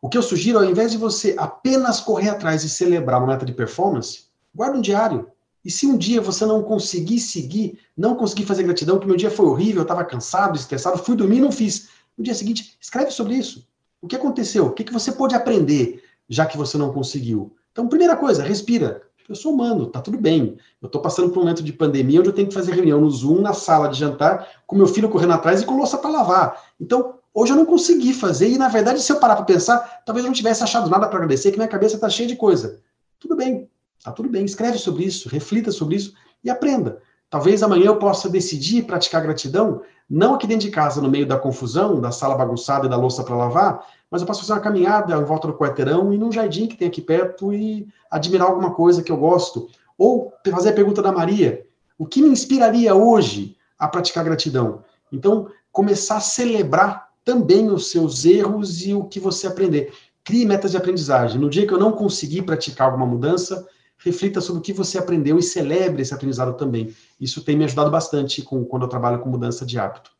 O que eu sugiro, ao invés de você apenas correr atrás e celebrar uma meta de performance, guarda um diário. E se um dia você não conseguir seguir, não conseguir fazer gratidão, que meu dia foi horrível, eu estava cansado, estressado, fui dormir e não fiz. No dia seguinte, escreve sobre isso. O que aconteceu? O que, que você pôde aprender, já que você não conseguiu? Então, primeira coisa, respira. Eu sou humano, tá tudo bem. Eu estou passando por um momento de pandemia onde eu tenho que fazer reunião no Zoom, na sala de jantar, com meu filho correndo atrás e com louça para lavar. Então, Hoje eu não consegui fazer, e na verdade, se eu parar para pensar, talvez eu não tivesse achado nada para agradecer, que minha cabeça está cheia de coisa. Tudo bem, tá tudo bem. Escreve sobre isso, reflita sobre isso e aprenda. Talvez amanhã eu possa decidir praticar gratidão, não aqui dentro de casa, no meio da confusão, da sala bagunçada e da louça para lavar, mas eu posso fazer uma caminhada em volta do quarteirão e num jardim que tem aqui perto e admirar alguma coisa que eu gosto. Ou fazer a pergunta da Maria: o que me inspiraria hoje a praticar gratidão? Então, começar a celebrar também os seus erros e o que você aprender. Crie metas de aprendizagem. No dia que eu não conseguir praticar alguma mudança, reflita sobre o que você aprendeu e celebre esse aprendizado também. Isso tem me ajudado bastante com, quando eu trabalho com mudança de hábito.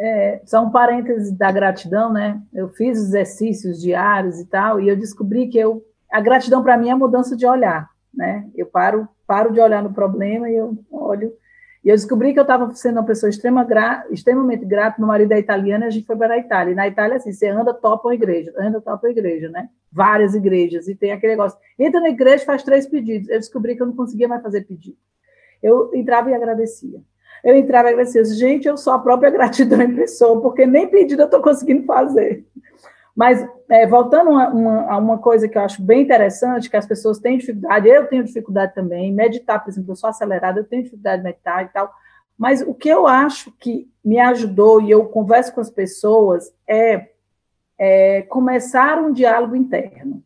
É, só um parêntese da gratidão, né? Eu fiz exercícios diários e tal, e eu descobri que eu, a gratidão para mim é a mudança de olhar, né? Eu paro, paro de olhar no problema e eu olho e eu descobri que eu estava sendo uma pessoa extrema gra, extremamente grata. Meu marido é italiano e a gente foi para a Itália. E na Itália, assim, você anda, topa uma igreja, anda, topa uma igreja, né? Várias igrejas. E tem aquele negócio. Entra na igreja faz três pedidos. Eu descobri que eu não conseguia mais fazer pedido. Eu entrava e agradecia. eu entrava e agradecia, gente, eu sou a própria gratidão em pessoa, porque nem pedido eu estou conseguindo fazer. Mas, é, voltando a uma, a uma, coisa que eu acho bem interessante, que as pessoas têm dificuldade, eu tenho dificuldade também, meditar, por exemplo, eu sou acelerada, eu tenho dificuldade de meditar e tal, mas o que eu acho que me ajudou, e eu converso com as pessoas, é, é começar um diálogo interno.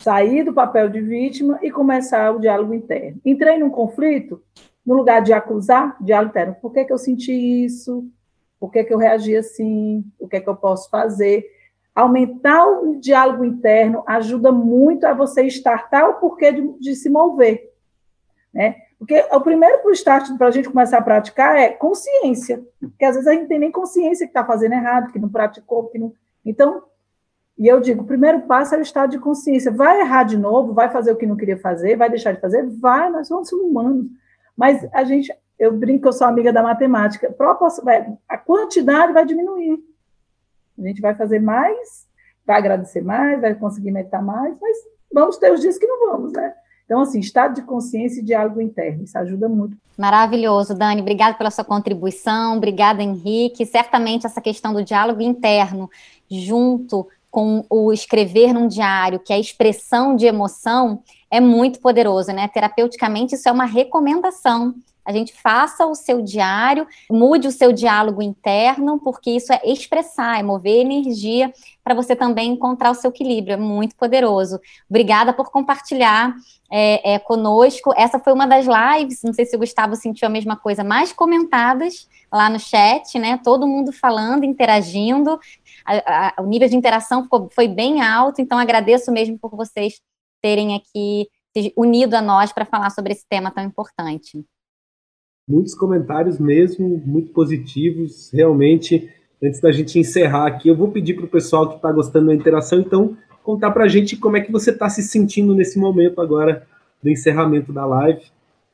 Sair do papel de vítima e começar o diálogo interno. Entrei num conflito, no lugar de acusar, diálogo interno. Por que, que eu senti isso? Por que, que eu reagi assim? O que é que eu posso fazer? Aumentar o diálogo interno ajuda muito a você estartar o porquê de, de se mover. Né? Porque o primeiro para o start para a gente começar a praticar é consciência. Porque às vezes a gente tem nem consciência que está fazendo errado, que não praticou, que não. Então, e eu digo, o primeiro passo é o estado de consciência. Vai errar de novo, vai fazer o que não queria fazer, vai deixar de fazer? Vai, nós somos humanos. Mas a gente, eu brinco, eu sou amiga da matemática, a quantidade vai diminuir. A gente vai fazer mais, vai agradecer mais, vai conseguir meditar mais, mas vamos ter os dias que não vamos, né? Então, assim, estado de consciência e diálogo interno, isso ajuda muito. Maravilhoso, Dani. Obrigada pela sua contribuição. Obrigada, Henrique. Certamente essa questão do diálogo interno, junto com o escrever num diário, que é a expressão de emoção, é muito poderoso, né? Terapeuticamente, isso é uma recomendação a gente faça o seu diário, mude o seu diálogo interno, porque isso é expressar, é mover energia para você também encontrar o seu equilíbrio. É muito poderoso. Obrigada por compartilhar é, é, conosco. Essa foi uma das lives, não sei se o Gustavo sentiu a mesma coisa, mais comentadas lá no chat, né? Todo mundo falando, interagindo. A, a, o nível de interação ficou, foi bem alto, então agradeço mesmo por vocês terem aqui unido a nós para falar sobre esse tema tão importante muitos comentários mesmo, muito positivos, realmente. Antes da gente encerrar aqui, eu vou pedir para o pessoal que está gostando da interação, então, contar para a gente como é que você está se sentindo nesse momento agora do encerramento da live.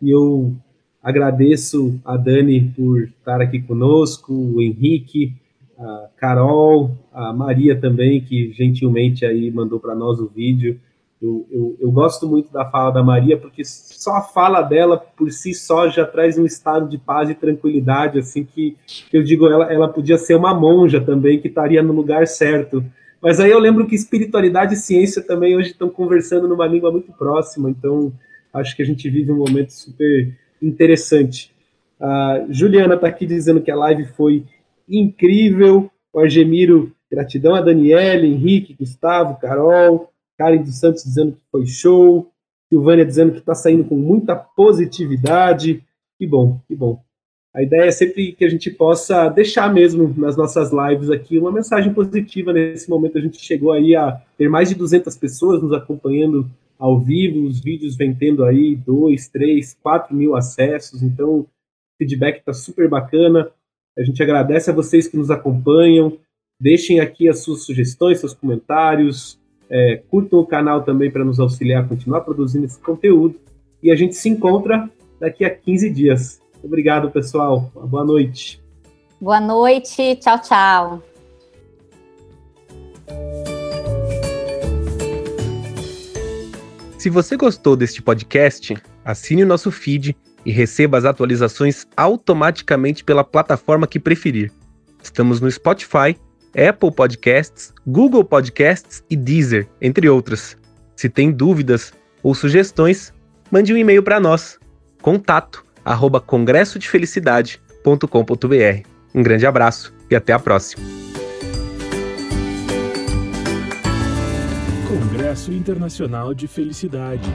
E eu agradeço a Dani por estar aqui conosco, o Henrique, a Carol, a Maria também, que gentilmente aí mandou para nós o vídeo. Eu, eu, eu, gosto muito da fala da Maria, porque só a fala dela por si só já traz um estado de paz e tranquilidade, assim, que, que eu digo, ela, ela podia ser uma monja também, que estaria no lugar certo. Mas aí eu lembro que espiritualidade e ciência também hoje estão conversando numa língua muito próxima, então acho que a gente vive um momento super interessante. A Juliana está aqui dizendo que a live foi incrível, o Argemiro, gratidão a Daniela, Henrique, Gustavo, Carol, Karen dos Santos dizendo que foi show, Silvânia dizendo que está saindo com muita positividade. Que bom, que bom. A ideia é sempre que a gente possa deixar mesmo nas nossas lives aqui uma mensagem positiva. Nesse momento a gente chegou aí a ter mais de 200 pessoas nos acompanhando ao vivo, os vídeos vem tendo aí 2, 3, 4 mil acessos, então o feedback está super bacana. A gente agradece a vocês que nos acompanham. Deixem aqui as suas sugestões, seus comentários, é, curtam o canal também para nos auxiliar a continuar produzindo esse conteúdo. E a gente se encontra daqui a 15 dias. Obrigado, pessoal. Uma boa noite. Boa noite. Tchau, tchau. Se você gostou deste podcast, assine o nosso feed e receba as atualizações automaticamente pela plataforma que preferir. Estamos no Spotify Apple Podcasts, Google Podcasts e Deezer, entre outras. Se tem dúvidas ou sugestões, mande um e-mail para nós. Contato arroba congressodefelicidade.com.br. Um grande abraço e até a próxima. Congresso Internacional de Felicidade.